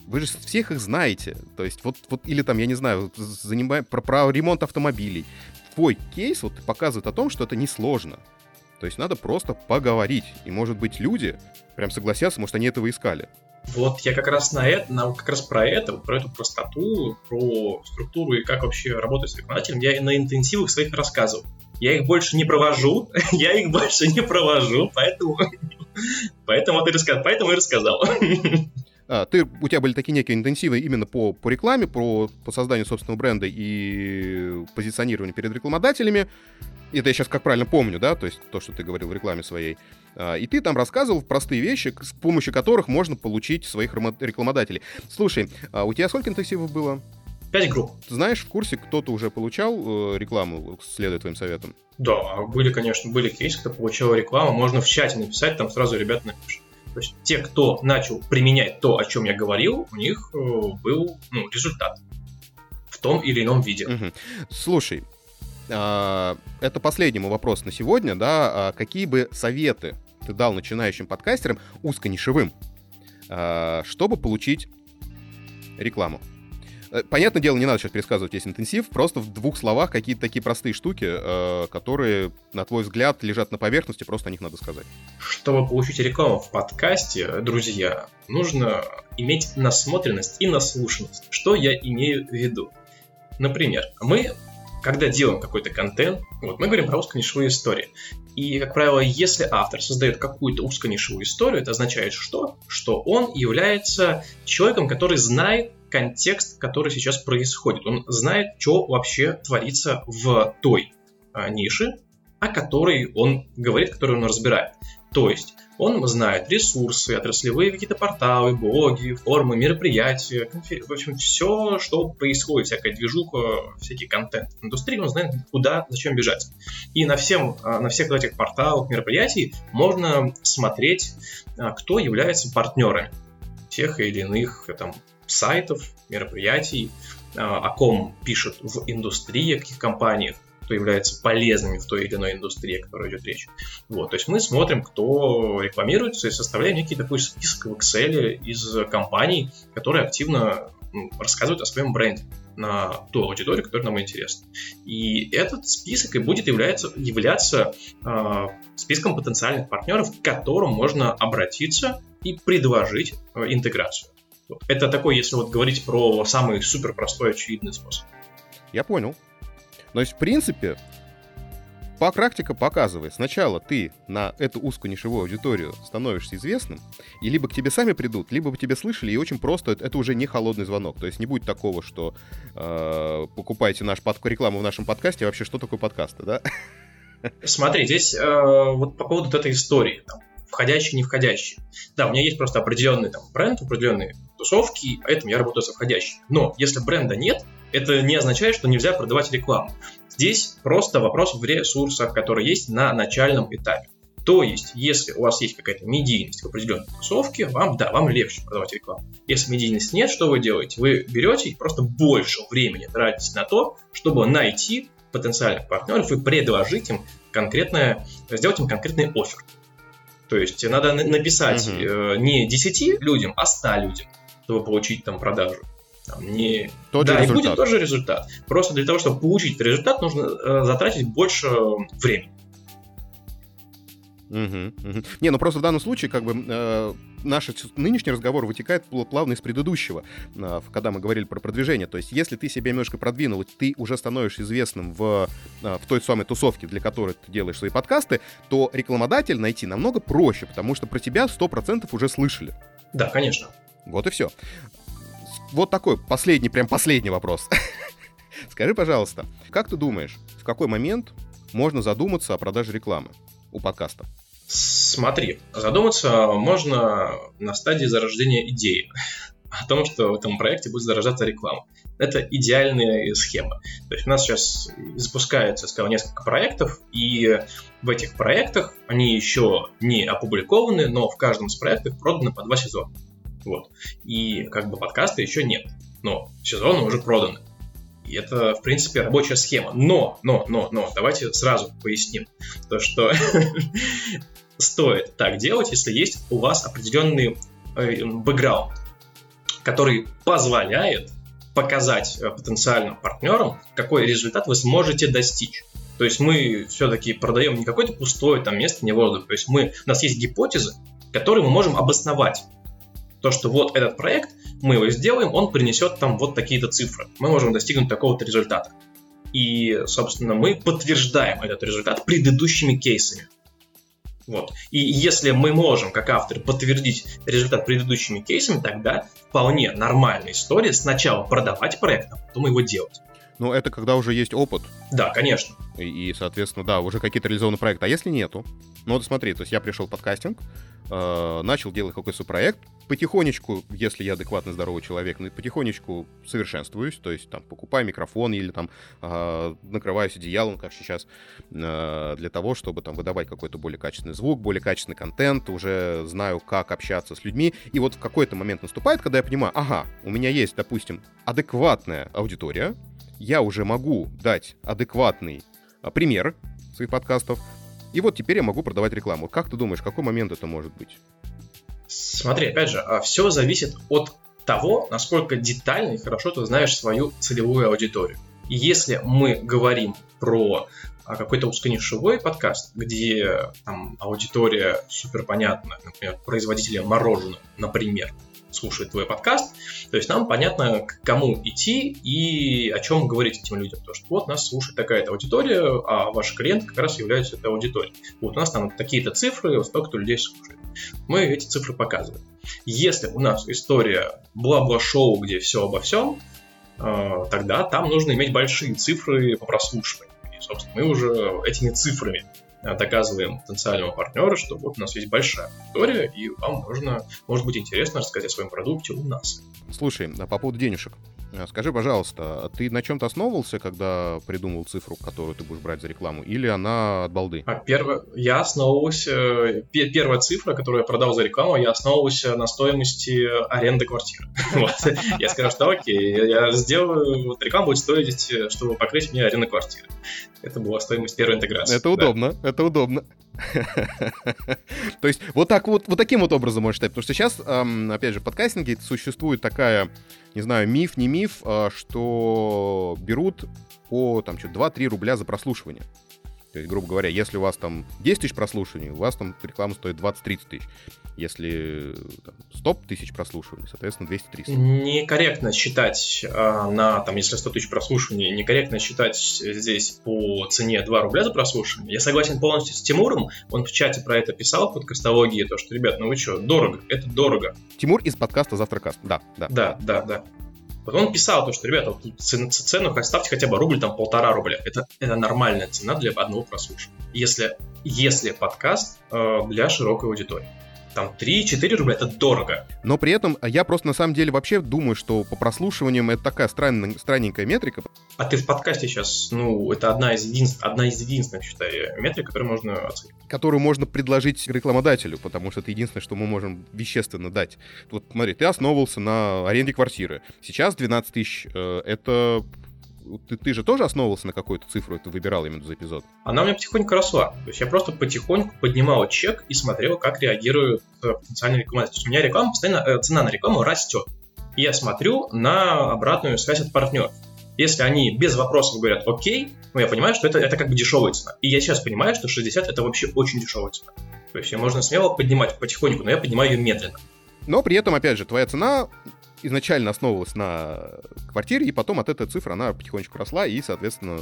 Вы же всех их знаете. То есть вот, вот или там, я не знаю, занимаем про, про ремонт автомобилей. Твой кейс вот показывает о том, что это несложно. То есть надо просто поговорить. И, может быть, люди прям согласятся, может, они этого искали. Вот я как раз на это, на, как раз про это, про эту простоту, про структуру и как вообще работать с рекламодателем, я на интенсивах своих рассказывал. Я их больше не провожу, [LAUGHS] я их больше не провожу, поэтому, [LAUGHS] поэтому, ты рассказал, поэтому и рассказал. [LAUGHS] А, ты, у тебя были такие некие интенсивы именно по, по рекламе, по, по созданию собственного бренда и позиционированию перед рекламодателями. Это я сейчас как правильно помню, да, то есть то, что ты говорил в рекламе своей. А, и ты там рассказывал простые вещи, с помощью которых можно получить своих рекламодателей. Слушай, а у тебя сколько интенсивов было? Пять групп. Знаешь, в курсе кто-то уже получал э, рекламу, следуя твоим советам? Да, были, конечно, были кейсы, кто получал рекламу. Можно в чате написать, там сразу ребята напишут. То есть те, кто начал применять то, о чем я говорил, у них э, был ну, результат в том или ином виде. Угу. Слушай, а, это последний вопрос на сегодня, да, а какие бы советы ты дал начинающим подкастерам узконишевым, а, чтобы получить рекламу? Э, понятное дело, не надо сейчас пересказывать весь интенсив, просто в двух словах какие-то такие простые штуки, э, которые, на твой взгляд, лежат на поверхности, просто о них надо сказать. Чтобы получить рекламу в подкасте, друзья, нужно иметь насмотренность и наслушанность. Что я имею в виду? Например, мы когда делаем какой-то контент, вот мы говорим про узконишевые истории. И, как правило, если автор создает какую-то узконишевую историю, это означает что? Что он является человеком, который знает контекст, который сейчас происходит. Он знает, что вообще творится в той а, нише, о которой он говорит, которую он разбирает. То есть он знает ресурсы, отраслевые какие-то порталы, блоги, формы, мероприятия, конференции. В общем, все, что происходит, всякая движуха, всякий контент индустрии, он знает, куда, зачем бежать. И на, всем, а, на всех этих порталах, мероприятий можно смотреть, а, кто является партнерами тех или иных там, сайтов, мероприятий, а, о ком пишут в индустрии, о каких компаниях кто является полезными в той или иной индустрии, о которой идет речь. Вот, то есть мы смотрим, кто рекламируется и составляем некий такой список в Excel из компаний, которые активно рассказывают о своем бренде на ту аудиторию, которая нам интересна. И этот список и будет являться, являться э, списком потенциальных партнеров, к которым можно обратиться и предложить э, интеграцию. Это такой, если вот говорить про самый супер простой очевидный способ. Я понял. То есть, в принципе, по практика показывает, сначала ты на эту узкую нишевую аудиторию становишься известным, и либо к тебе сами придут, либо бы тебя слышали, и очень просто, это уже не холодный звонок. То есть не будет такого, что э, покупайте наш под, рекламу в нашем подкасте, а вообще что такое подкасты, да? Смотри, здесь э, вот по поводу этой истории, там, входящий, не входящий. Да, у меня есть просто определенный там бренд, определенные тусовки, поэтому я работаю со входящими. Но если бренда нет, это не означает, что нельзя продавать рекламу. Здесь просто вопрос в ресурсах, которые есть на начальном этапе. То есть, если у вас есть какая-то медийность в определенной тусовке, вам, да, вам легче продавать рекламу. Если медийности нет, что вы делаете? Вы берете и просто больше времени тратите на то, чтобы найти потенциальных партнеров и предложить им конкретное, сделать им конкретный офер. То есть надо написать угу. э, не 10 людям, а 100 людям, чтобы получить там продажу. Там, не... Тот да, же результат. и будет тоже результат. Просто для того, чтобы получить результат, нужно э, затратить больше времени. Угу, угу. Не, ну просто в данном случае, как бы, э, наш нынешний разговор вытекает плавно из предыдущего, э, когда мы говорили про продвижение. То есть, если ты себя немножко продвинул, ты уже становишься известным в, э, в той самой тусовке, для которой ты делаешь свои подкасты, то рекламодатель найти намного проще, потому что про тебя 100% уже слышали. Да, конечно. Вот и все. Вот такой последний, прям последний вопрос. [LAUGHS] Скажи, пожалуйста, как ты думаешь, в какой момент можно задуматься о продаже рекламы у подкаста? Смотри, задуматься можно на стадии зарождения идеи [LAUGHS] о том, что в этом проекте будет зарождаться реклама. Это идеальная схема. То есть у нас сейчас запускается, сказал, несколько проектов, и в этих проектах они еще не опубликованы, но в каждом из проектов продано по два сезона. Вот. И как бы подкаста еще нет, но сезоны уже проданы. И это, в принципе, рабочая схема. Но, но, но, но, давайте сразу поясним. То, что [LAUGHS] стоит так делать, если есть у вас определенный э, бэкграунд, который позволяет показать э, потенциальным партнерам, какой результат вы сможете достичь. То есть мы все-таки продаем не какое-то пустое там место, не воздух. То есть мы, у нас есть гипотезы, которые мы можем обосновать. То, что вот этот проект, мы его сделаем, он принесет там вот такие-то цифры. Мы можем достигнуть такого-то результата. И, собственно, мы подтверждаем этот результат предыдущими кейсами. Вот. И если мы можем, как авторы, подтвердить результат предыдущими кейсами, тогда вполне нормальная история сначала продавать проект, а потом его делать. Ну, это когда уже есть опыт. Да, конечно. И, и соответственно, да, уже какие-то реализованы проекты. А если нету? Ну, вот смотри, то есть я пришел в подкастинг, э, начал делать какой-то проект, потихонечку, если я адекватный, здоровый человек, ну, потихонечку совершенствуюсь, то есть там покупаю микрофон или там э, накрываюсь одеялом, как сейчас, э, для того, чтобы там выдавать какой-то более качественный звук, более качественный контент, уже знаю, как общаться с людьми. И вот в какой-то момент наступает, когда я понимаю, ага, у меня есть, допустим, адекватная аудитория, я уже могу дать адекватный а, пример своих подкастов, и вот теперь я могу продавать рекламу. Как ты думаешь, какой момент это может быть? Смотри, опять же, а, все зависит от того, насколько детально и хорошо ты знаешь свою целевую аудиторию. И если мы говорим про а, какой-то узконишевой подкаст, где там аудитория супер понятна, например, производители мороженого, например, слушает твой подкаст. То есть нам понятно, к кому идти и о чем говорить этим людям. Потому что вот нас слушает такая-то аудитория, а ваш клиент как раз является этой аудиторией. Вот у нас там такие-то цифры, вот столько-то людей слушает. Мы эти цифры показываем. Если у нас история бла-бла-шоу, где все обо всем, э, тогда там нужно иметь большие цифры по прослушиванию. И, собственно, мы уже этими цифрами доказываем потенциальному партнеру, что вот у нас есть большая аудитория, и вам можно, может быть интересно рассказать о своем продукте у нас. Слушай, а по поводу денежек. Э, скажи, пожалуйста, ты на чем-то основывался, когда придумал цифру, которую ты будешь брать за рекламу, или она от балды? А первое, я основывался, первая цифра, которую я продал за рекламу, я основывался на стоимости аренды квартиры. [LAUGHS] Я сказал, что окей, я сделаю, вот реклама будет стоить, чтобы покрыть мне аренду квартиры. Это была стоимость первой интеграции. Это удобно, это удобно. [LAUGHS] То есть вот так вот, вот таким вот образом можно считать. Потому что сейчас, опять же, в подкастинге существует такая, не знаю, миф, не миф, а, что берут по там что 2-3 рубля за прослушивание. То есть, грубо говоря, если у вас там 10 тысяч прослушиваний, у вас там реклама стоит 20-30 тысяч. Если там, 100 тысяч прослушиваний, соответственно, 200-300. Некорректно считать э, на, там, если 100 тысяч прослушиваний, некорректно считать здесь по цене 2 рубля за прослушивание. Я согласен полностью с Тимуром, он в чате про это писал в подкастологии, то, что, ребят, ну вы что, дорого, это дорого. Тимур из подкаста «Завтракаст», да, да. Да, да, да. Вот он писал то, что, ребята, вот цену, цену ставьте хотя бы рубль, там полтора рубля. Это, это нормальная цена для одного прослушивания. Если, если подкаст э, для широкой аудитории там 3-4 рубля, это дорого. Но при этом я просто на самом деле вообще думаю, что по прослушиваниям это такая странная, странненькая метрика. А ты в подкасте сейчас, ну, это одна из, единств, одна из единственных, считаю, метрик, которую можно оценить. Которую можно предложить рекламодателю, потому что это единственное, что мы можем вещественно дать. Вот смотри, ты основывался на аренде квартиры. Сейчас 12 тысяч э, — это ты, ты же тоже основывался на какую-то цифру, ты выбирал именно за эпизод? Она у меня потихоньку росла. То есть я просто потихоньку поднимал чек и смотрел, как реагируют э, потенциальные рекламодатели. То есть у меня реклама постоянно, э, цена на рекламу растет. И я смотрю на обратную связь от партнеров. Если они без вопросов говорят «Окей», ну, я понимаю, что это, это как бы дешевая цена. И я сейчас понимаю, что 60 это вообще очень дешевая цена. То есть ее можно смело поднимать потихоньку, но я поднимаю ее медленно. Но при этом, опять же, твоя цена изначально основывалась на квартире, и потом от этой цифры она потихонечку росла, и, соответственно,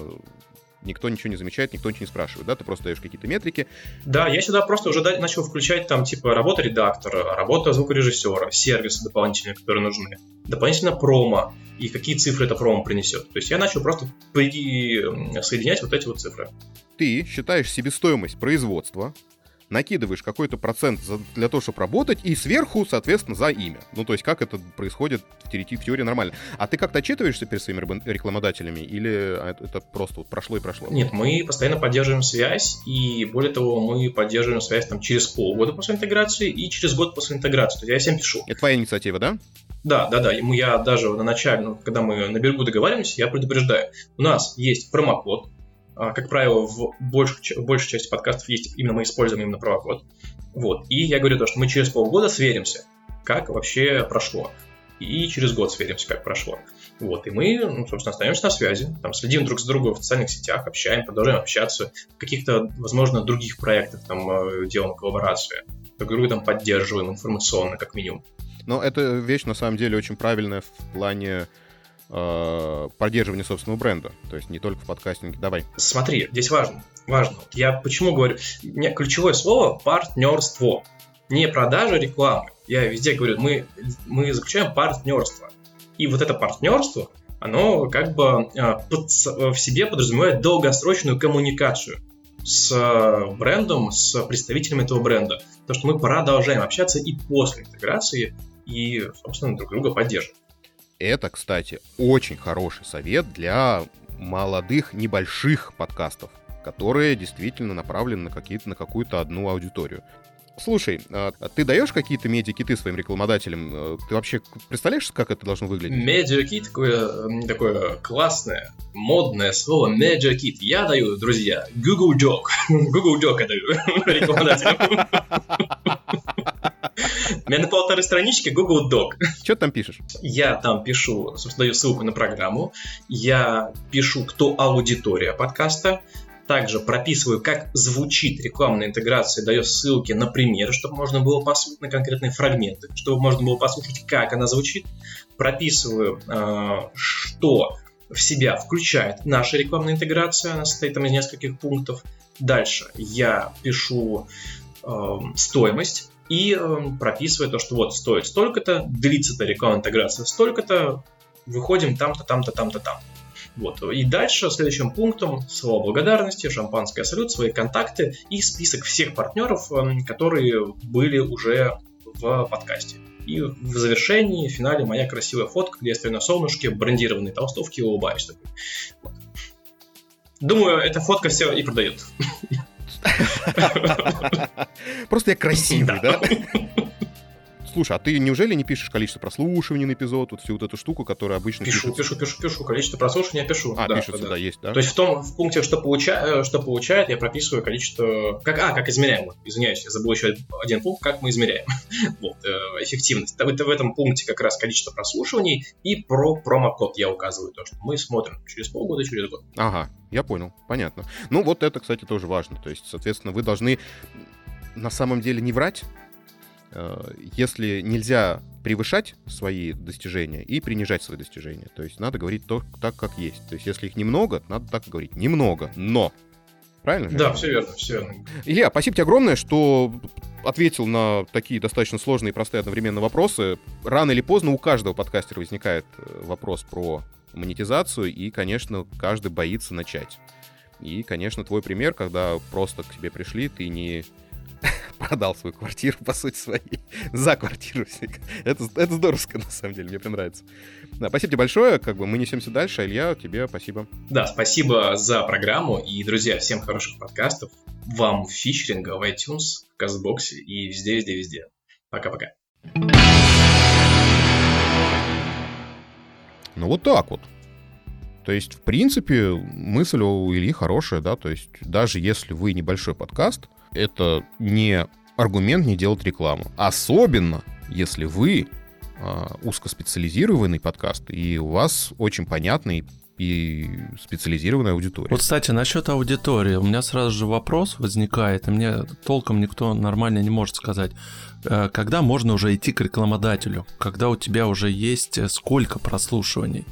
никто ничего не замечает, никто ничего не спрашивает, да, ты просто даешь какие-то метрики. Да, я сюда просто уже начал включать там типа работа редактора, работа звукорежиссера, сервисы дополнительные, которые нужны, дополнительно промо и какие цифры это промо принесет. То есть я начал просто при... соединять вот эти вот цифры. Ты считаешь себестоимость производства, накидываешь какой-то процент за, для того, чтобы работать, и сверху, соответственно, за имя. Ну, то есть, как это происходит в теории, в теории нормально. А ты как-то отчитываешься перед своими рекламодателями, или это просто вот прошло и прошло? Нет, мы постоянно поддерживаем связь, и более того, мы поддерживаем связь там через полгода после интеграции и через год после интеграции. То есть я всем пишу. Это твоя инициатива, да? Да, да, да. Я даже на начале, ну, когда мы на берегу договариваемся, я предупреждаю. У нас есть промокод, а, как правило, в большей, большей части подкастов есть именно мы используем именно промокод. Вот. И я говорю то, что мы через полгода сверимся, как вообще прошло. И через год сверимся, как прошло. Вот, и мы, ну, собственно, остаемся на связи, там, следим друг с другом в социальных сетях, общаем, продолжаем общаться, в каких-то, возможно, других проектах там э, делаем коллаборации, друг друга там поддерживаем информационно, как минимум. Но это вещь, на самом деле, очень правильная в плане э, поддерживания собственного бренда. То есть не только в подкастинге. Давай. Смотри, здесь важно. Важно. Я почему говорю? Ключевое слово партнерство. Не продажа рекламы. Я везде говорю, мы, мы заключаем партнерство. И вот это партнерство, оно как бы э, под, в себе подразумевает долгосрочную коммуникацию с брендом, с представителями этого бренда. То, что мы продолжаем общаться и после интеграции, и, собственно, друг друга поддерживаем. Это, кстати, очень хороший совет для молодых, небольших подкастов, которые действительно направлены на, какие-то, на какую-то одну аудиторию. Слушай, а ты даешь какие-то медиакиты своим рекламодателям? Э, ты вообще представляешь, как это должно выглядеть? Медиакит такое, такое классное, модное слово медиакит. Я даю, друзья, Google Doc. [LAUGHS] Google Doc я даю [LAUGHS] рекламодателям. У меня на полторы странички Google Doc. Что ты там пишешь? Я там пишу, собственно, даю ссылку на программу. Я пишу, кто аудитория подкаста. Также прописываю, как звучит рекламная интеграция, даю ссылки на примеры, чтобы можно было послушать на конкретные фрагменты, чтобы можно было послушать, как она звучит. Прописываю, э, что в себя включает наша рекламная интеграция, она состоит там из нескольких пунктов. Дальше я пишу э, стоимость и э, прописываю то, что вот стоит столько-то, длится-то рекламная интеграция столько-то, выходим там-то, там-то, там-то, там. Вот. И дальше следующим пунктом слова благодарности, шампанское салют, свои контакты и список всех партнеров, эм, которые были уже в подкасте. И в завершении, в финале моя красивая фотка, где я стою на солнышке, брендированные толстовки и улыбаюсь. Такой. Вот. Думаю, эта фотка все и продает. Просто я красивый, да? Слушай, а ты неужели не пишешь количество прослушиваний на эпизод, вот всю вот эту штуку, которая обычно Пишу, пишется? пишу, пишу, пишу. Количество прослушиваний я пишу. А, да, пишется, да, да, есть, да? То есть в том в пункте, что, получа, э, что получает, я прописываю количество... Как, а, как измеряем. Извиняюсь, я забыл еще один пункт, как мы измеряем. [LAUGHS] вот, э, эффективность. Это в этом пункте как раз количество прослушиваний и про промокод я указываю то, что мы смотрим через полгода, через год. Ага, я понял, понятно. Ну, вот это, кстати, тоже важно. То есть, соответственно, вы должны на самом деле не врать, если нельзя превышать свои достижения и принижать свои достижения. То есть надо говорить то, так, как есть. То есть если их немного, надо так говорить. Немного, но. Правильно же? Да, все верно, все верно. Илья, спасибо тебе огромное, что ответил на такие достаточно сложные и простые одновременно вопросы. Рано или поздно у каждого подкастера возникает э, вопрос про монетизацию, и, конечно, каждый боится начать. И, конечно, твой пример, когда просто к тебе пришли, ты не [LAUGHS] продал свою квартиру, по сути своей, [LAUGHS] за квартиру. [LAUGHS] Это, это здорово, на самом деле, мне прям нравится. Да, спасибо тебе большое, как бы мы несемся дальше. Илья, тебе спасибо. Да, спасибо за программу, и, друзья, всем хороших подкастов, вам фичеринга в iTunes, в Казбоксе и везде, везде, везде. Пока-пока. Ну вот так вот. То есть, в принципе, мысль у Ильи хорошая, да, то есть даже если вы небольшой подкаст, это не аргумент не делать рекламу. Особенно, если вы а, узкоспециализированный подкаст, и у вас очень понятный и специализированная аудитория. Вот, кстати, насчет аудитории. У меня сразу же вопрос возникает, и мне толком никто нормально не может сказать. Э, когда можно уже идти к рекламодателю? Когда у тебя уже есть э, сколько прослушиваний?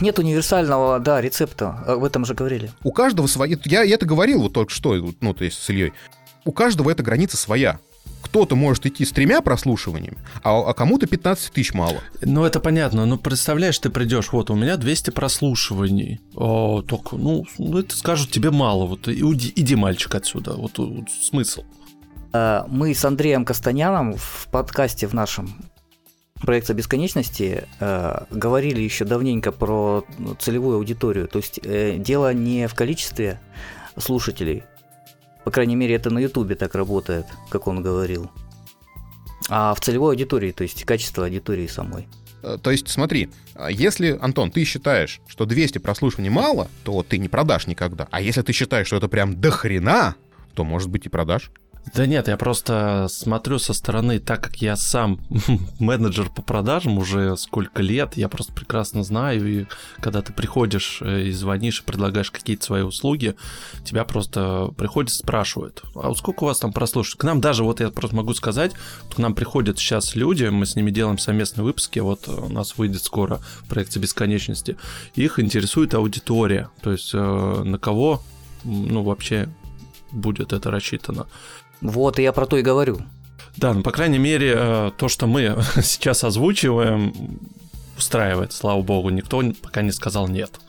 Нет универсального, да, рецепта. Об этом же говорили. У каждого свои... Я, я это говорил вот только что, ну, то есть с Ильей. У каждого эта граница своя кто-то может идти с тремя прослушиваниями, а, а кому-то 15 тысяч мало. Ну, это понятно. Но представляешь, ты придешь, вот у меня 200 прослушиваний. О, только, ну, ну, это скажут тебе мало. Вот иди, иди мальчик, отсюда. Вот, вот смысл. А, мы с Андреем Костаняном в подкасте в нашем проекта бесконечности э, говорили еще давненько про целевую аудиторию. То есть э, дело не в количестве слушателей, по крайней мере, это на Ютубе так работает, как он говорил. А в целевой аудитории, то есть качество аудитории самой. Э, то есть, смотри, а если, Антон, ты считаешь, что 200 прослушиваний мало, то ты не продашь никогда. А если ты считаешь, что это прям до хрена, то, может быть, и продашь. Да нет, я просто смотрю со стороны, так как я сам [LAUGHS] менеджер по продажам уже сколько лет, я просто прекрасно знаю, и когда ты приходишь э, и звонишь и предлагаешь какие-то свои услуги, тебя просто приходят, спрашивают, а вот сколько у вас там прослушивают? К нам даже, вот я просто могу сказать, к нам приходят сейчас люди, мы с ними делаем совместные выпуски, вот у нас выйдет скоро проекция бесконечности, их интересует аудитория, то есть э, на кого ну, вообще будет это рассчитано. Вот, и я про то и говорю. Да, ну, по крайней мере, э, то, что мы [LAUGHS] сейчас озвучиваем, устраивает, слава богу. Никто пока не сказал нет.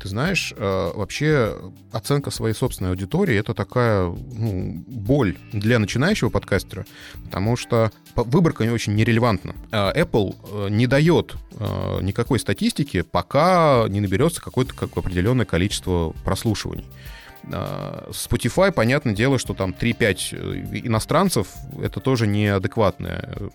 Ты знаешь, э, вообще оценка своей собственной аудитории это такая ну, боль для начинающего подкастера, потому что выборка не очень нерелевантна. Э, Apple не дает никакой статистики, пока не наберется какое-то как определенное количество прослушиваний. А, Spotify, понятное дело, что там 3-5 э, иностранцев — это тоже неадекватная э,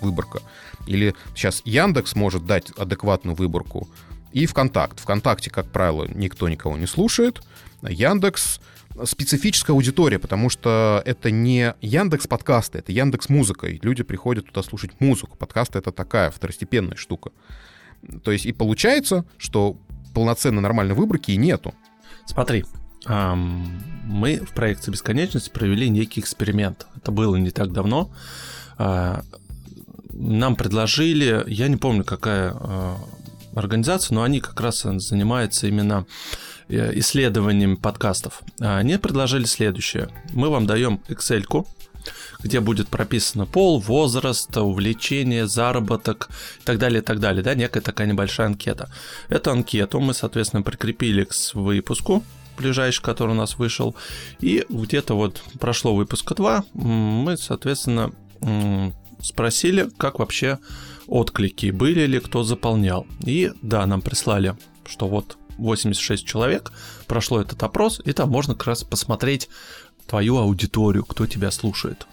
выборка. Или сейчас Яндекс может дать адекватную выборку, и ВКонтакт. ВКонтакте, как правило, никто никого не слушает. Яндекс специфическая аудитория, потому что это не Яндекс подкасты, это Яндекс музыка, и люди приходят туда слушать музыку. Подкасты — это такая второстепенная штука. То есть и получается, что полноценно нормальной выборки и нету. Смотри, мы в проекте «Бесконечность» провели некий эксперимент. Это было не так давно. А, нам предложили, я не помню, какая а, организация, но они как раз занимаются именно э, исследованием подкастов. Они предложили следующее. Мы вам даем Excel, где будет прописано пол, возраст, увлечение, заработок и так далее, и так далее, да, некая такая небольшая анкета. Эту анкету мы, соответственно, прикрепили к выпуску, ближайший, который у нас вышел. И где-то вот прошло выпуска 2, мы, соответственно, спросили, как вообще отклики, были ли кто заполнял. И да, нам прислали, что вот 86 человек прошло этот опрос, и там можно как раз посмотреть твою аудиторию, кто тебя слушает.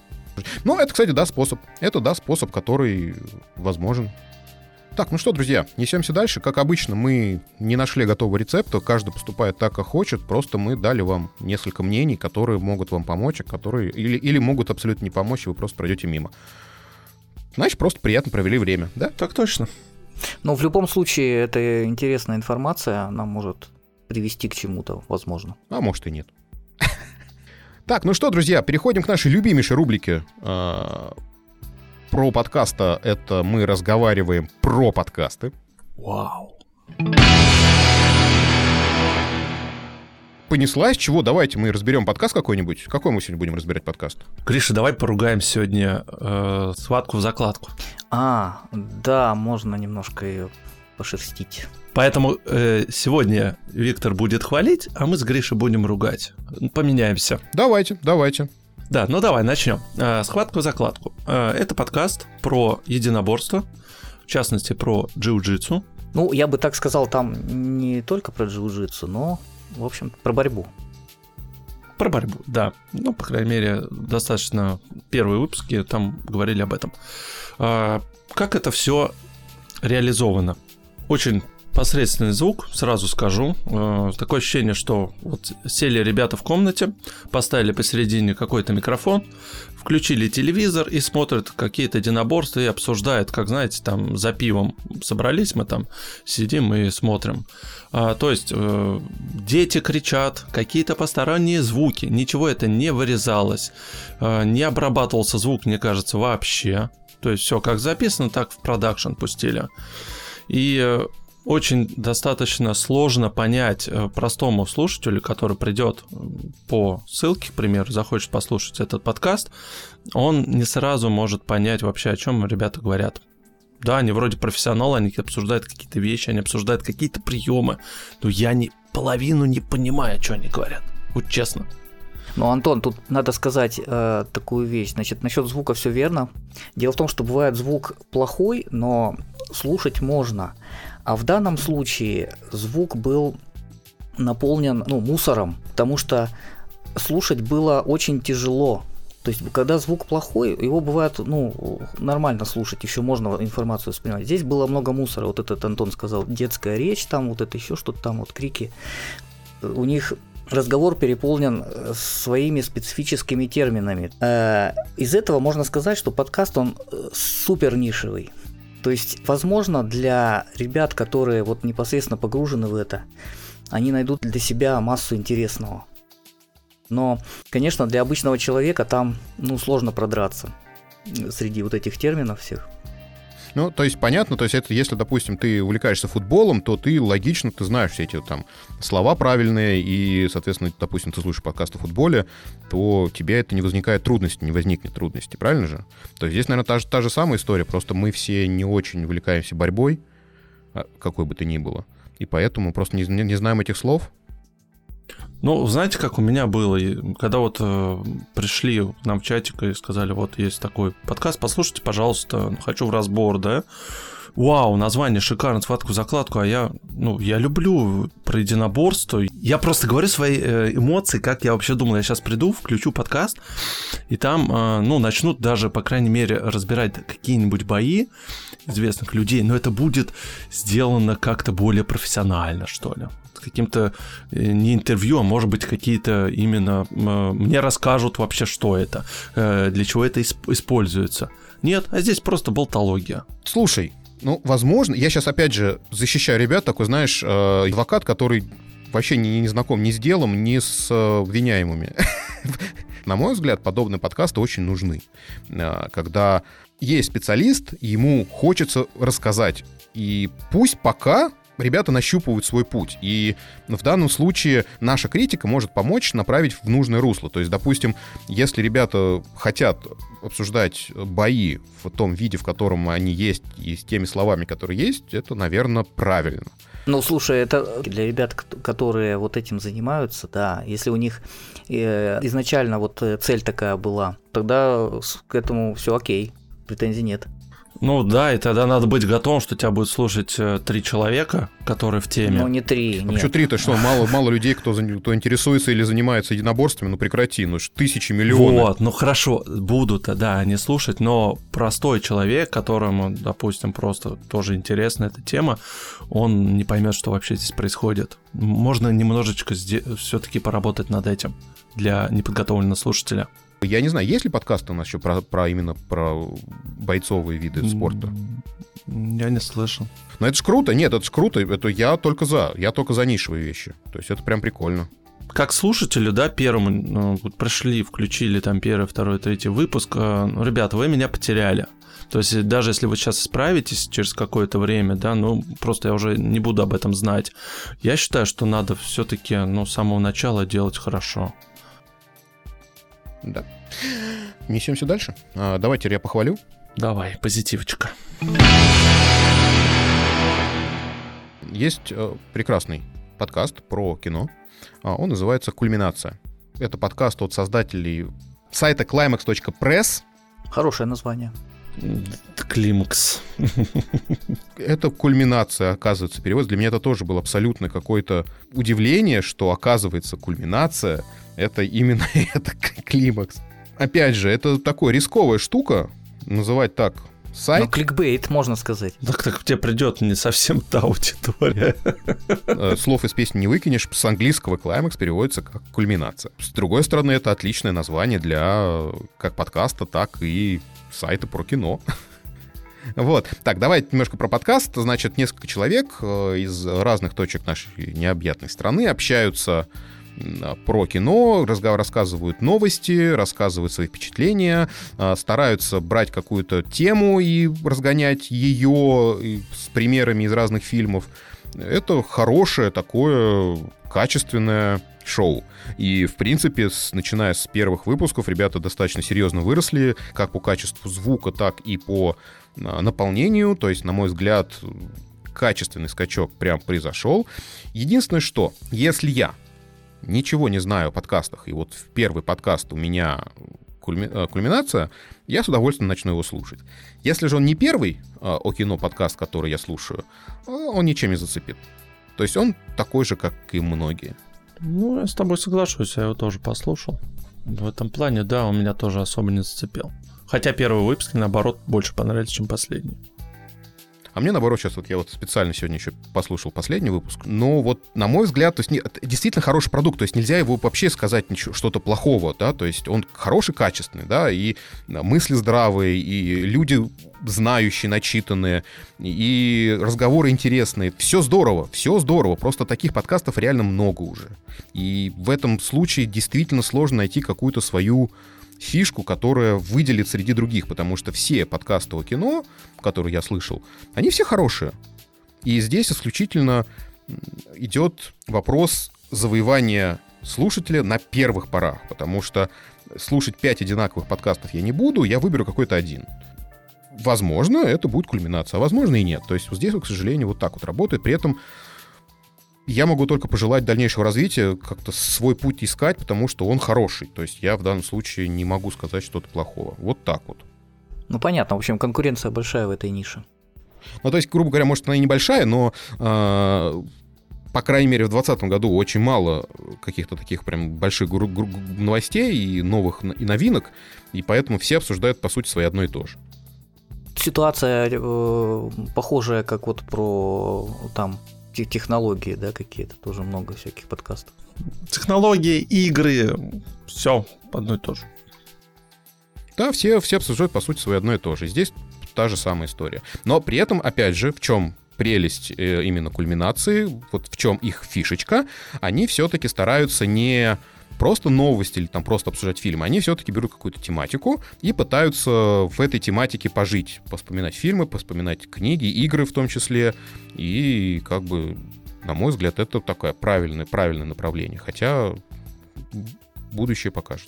Ну, это, кстати, да, способ. Это, да, способ, который возможен. Так, ну что, друзья, несемся дальше. Как обычно, мы не нашли готового рецепта, каждый поступает так, как хочет, просто мы дали вам несколько мнений, которые могут вам помочь, а которые или, или могут абсолютно не помочь, и вы просто пройдете мимо. Значит, просто приятно провели время, да? Так точно. Но в любом случае, это интересная информация, она может привести к чему-то, возможно. А может и нет. Так, ну что, друзья, переходим к нашей любимейшей рубрике а, про подкаста это мы разговариваем про подкасты. Вау. Понеслась? Чего? Давайте мы разберем подкаст какой-нибудь. Какой мы сегодня будем разбирать подкаст? Гриша, давай поругаем сегодня э, схватку в закладку. А, да, можно немножко ее пошерстить. Поэтому э, сегодня Виктор будет хвалить, а мы с Гришей будем ругать. Поменяемся. Давайте, давайте. Да, ну давай начнем. Э, схватку в закладку. Э, это подкаст про единоборство, в частности про джиу-джитсу. Ну, я бы так сказал, там не только про джиу-джитсу, но, в общем, про борьбу. Про борьбу, да. Ну, по крайней мере, достаточно первые выпуски там говорили об этом. Э, как это все реализовано? Очень посредственный звук, сразу скажу. Э, такое ощущение, что вот сели ребята в комнате, поставили посередине какой-то микрофон, включили телевизор и смотрят какие-то единоборства и обсуждают, как, знаете, там за пивом собрались, мы там сидим и смотрим. А, то есть э, дети кричат, какие-то посторонние звуки, ничего это не вырезалось, э, не обрабатывался звук, мне кажется, вообще. То есть все как записано, так в продакшн пустили. И э, очень достаточно сложно понять э, простому слушателю, который придет по ссылке, к примеру, захочет послушать этот подкаст, он не сразу может понять вообще, о чем ребята говорят. Да, они вроде профессионалы, они обсуждают какие-то вещи, они обсуждают какие-то приемы, но я не половину не понимаю, что они говорят. Вот честно. Ну, Антон, тут надо сказать э, такую вещь. Значит, насчет звука все верно. Дело в том, что бывает звук плохой, но слушать можно. А в данном случае звук был наполнен ну, мусором, потому что слушать было очень тяжело. То есть, когда звук плохой, его бывает, ну, нормально слушать, еще можно информацию воспринимать. Здесь было много мусора, вот этот Антон сказал, детская речь, там вот это еще что-то там, вот крики. У них разговор переполнен э, своими специфическими терминами. Э, из этого можно сказать, что подкаст, он э, супер нишевый. То есть, возможно, для ребят, которые вот непосредственно погружены в это, они найдут для себя массу интересного. Но, конечно, для обычного человека там ну, сложно продраться среди вот этих терминов всех. Ну, то есть понятно, то есть это если, допустим, ты увлекаешься футболом, то ты логично, ты знаешь все эти там слова правильные, и, соответственно, допустим, ты слушаешь подкаст о футболе, то тебе это не возникает трудности, не возникнет трудности, правильно же? То есть здесь, наверное, та же, та же самая история, просто мы все не очень увлекаемся борьбой, а, какой бы то ни было, и поэтому просто не, не знаем этих слов, ну, знаете, как у меня было, когда вот э, пришли к нам в чатик и сказали, вот есть такой подкаст, послушайте, пожалуйста, хочу в разбор, да, вау, название шикарно, схватку, закладку, а я, ну, я люблю про единоборство. Я просто говорю свои э, эмоции, как я вообще думал, я сейчас приду, включу подкаст, и там, э, ну, начнут даже, по крайней мере, разбирать какие-нибудь бои известных людей, но это будет сделано как-то более профессионально, что ли каким-то э, не интервью, а может быть какие-то именно мне расскажут вообще, что это, для чего это используется. Нет, а здесь просто болтология. Слушай, ну, возможно, я сейчас опять же защищаю ребят, такой, знаешь, э, адвокат, который вообще не, не знаком ни с делом, ни с э, обвиняемыми. [LAUGHS] На мой взгляд, подобные подкасты очень нужны. Э, когда есть специалист, ему хочется рассказать. И пусть пока ребята нащупывают свой путь. И в данном случае наша критика может помочь направить в нужное русло. То есть, допустим, если ребята хотят обсуждать бои в том виде, в котором они есть, и с теми словами, которые есть, это, наверное, правильно. Ну, слушай, это для ребят, которые вот этим занимаются, да, если у них э, изначально вот э, цель такая была, тогда к этому все окей, претензий нет. Ну да, и тогда надо быть готовым, что тебя будет слушать э, три человека, которые в теме. Ну не три, нет. Почему три? То что, мало, мало людей, кто, кто интересуется или занимается единоборствами? Ну прекрати, ну тысячи, миллионов. Вот, ну хорошо, будут, да, они слушать, но простой человек, которому, допустим, просто тоже интересна эта тема, он не поймет, что вообще здесь происходит. Можно немножечко все-таки поработать над этим для неподготовленного слушателя. Я не знаю, есть ли подкасты у нас еще про, про именно про бойцовые виды спорта? Я не слышал. Но это ж круто. Нет, это ж круто. Это я только за. Я только за нишевые вещи. То есть это прям прикольно. Как слушатели, да, первым ну, вот пришли, включили там первый, второй, третий выпуск. Э, ну, ребята, вы меня потеряли. То есть даже если вы сейчас справитесь через какое-то время, да, ну просто я уже не буду об этом знать. Я считаю, что надо все-таки, ну, с самого начала делать хорошо. Да. Несемся дальше. А, давайте я похвалю. Давай, позитивчика. Есть э, прекрасный подкаст про кино. А, он называется «Кульминация». Это подкаст от создателей сайта climax.press. Хорошее название. Климакс. Это кульминация, оказывается, перевод. Для меня это тоже было абсолютно какое-то удивление, что, оказывается, кульминация — это именно [LAUGHS] это климакс. Опять же, это такая рисковая штука, называть так сайт. Ну, кликбейт, можно сказать. Так, так тебе придет не совсем та аудитория. Э, Слов из песни не выкинешь. С английского клаймакс переводится как кульминация. С другой стороны, это отличное название для как подкаста, так и сайта про кино. Вот. Так, давайте немножко про подкаст. Значит, несколько человек э, из разных точек нашей необъятной страны общаются про кино, рассказывают новости, рассказывают свои впечатления, а, стараются брать какую-то тему и разгонять ее с примерами из разных фильмов. Это хорошее такое качественное шоу. И, в принципе, с- начиная с первых выпусков, ребята достаточно серьезно выросли, как по качеству звука, так и по а, наполнению. То есть, на мой взгляд, качественный скачок прям произошел. Единственное, что, если я ничего не знаю о подкастах, и вот в первый подкаст у меня кульми- э, кульминация, я с удовольствием начну его слушать. Если же он не первый э, о кино подкаст, который я слушаю, э, он ничем не зацепит. То есть он такой же, как и многие. Ну, я с тобой соглашусь, я его тоже послушал. В этом плане, да, он меня тоже особо не зацепил. Хотя первые выпуски, наоборот, больше понравились, чем последние. А мне, наоборот, сейчас вот я вот специально сегодня еще послушал последний выпуск. Но вот, на мой взгляд, то есть не- действительно хороший продукт. То есть нельзя его вообще сказать ничего, что-то плохого, да. То есть он хороший, качественный, да, и мысли здравые, и люди знающие, начитанные, и разговоры интересные. Все здорово, все здорово. Просто таких подкастов реально много уже. И в этом случае действительно сложно найти какую-то свою фишку, которая выделит среди других, потому что все подкасты о кино, которые я слышал, они все хорошие. И здесь исключительно идет вопрос завоевания слушателя на первых порах, потому что слушать пять одинаковых подкастов я не буду, я выберу какой-то один. Возможно, это будет кульминация, а возможно и нет. То есть здесь, к сожалению, вот так вот работает. При этом я могу только пожелать дальнейшего развития, как-то свой путь искать, потому что он хороший. То есть я в данном случае не могу сказать что-то плохого. Вот так вот. Ну, понятно, в общем, конкуренция большая в этой нише. Ну, то есть, грубо говоря, может, она и небольшая, но, э, по крайней мере, в 2020 году очень мало каких-то таких прям больших новостей и новых и новинок, и поэтому все обсуждают, по сути, свои одно и то же. Ситуация э, похожая, как вот про там технологии, да, какие-то, тоже много всяких подкастов. Технологии, игры, все одно и то же. Да, все, все обсуждают, по сути, свои одно и то же. Здесь та же самая история. Но при этом, опять же, в чем прелесть э, именно кульминации, вот в чем их фишечка, они все-таки стараются не просто новости или там просто обсуждать фильм, они все-таки берут какую-то тематику и пытаются в этой тематике пожить, поспоминать фильмы, поспоминать книги, игры в том числе, и как бы, на мой взгляд, это такое правильное, правильное направление, хотя будущее покажет.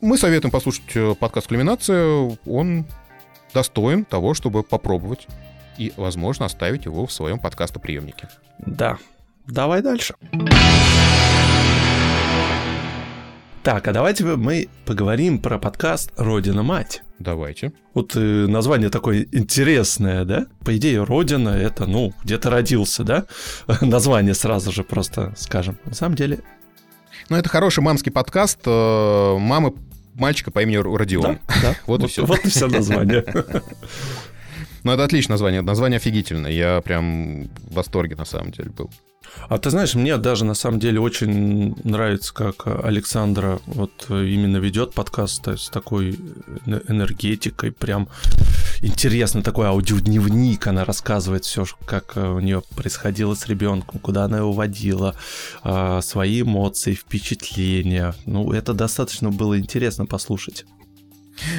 Мы советуем послушать э, подкаст «Кульминация». Он достоин того, чтобы попробовать и, возможно, оставить его в своем подкастоприемнике. Да. Давай дальше. Так, а давайте мы поговорим про подкаст «Родина мать». Давайте. Вот э, название такое интересное, да? По идее, Родина — это, ну, где ты родился, да? [LAUGHS] Название сразу же просто скажем. На самом деле, Ну, это хороший мамский подкаст э, мамы мальчика по имени Родион. да, [LAUGHS] да. Вот и всё. Вот и все название. [LAUGHS] Ну, это отличное название. Название офигительное. Я прям в восторге, на самом деле, был. А ты знаешь, мне даже на самом деле очень нравится, как Александра вот именно ведет подкаст с такой э- энергетикой, прям интересно такой аудиодневник, она рассказывает все, как э, у нее происходило с ребенком, куда она его водила, а, свои эмоции, впечатления. Ну, это достаточно было интересно послушать.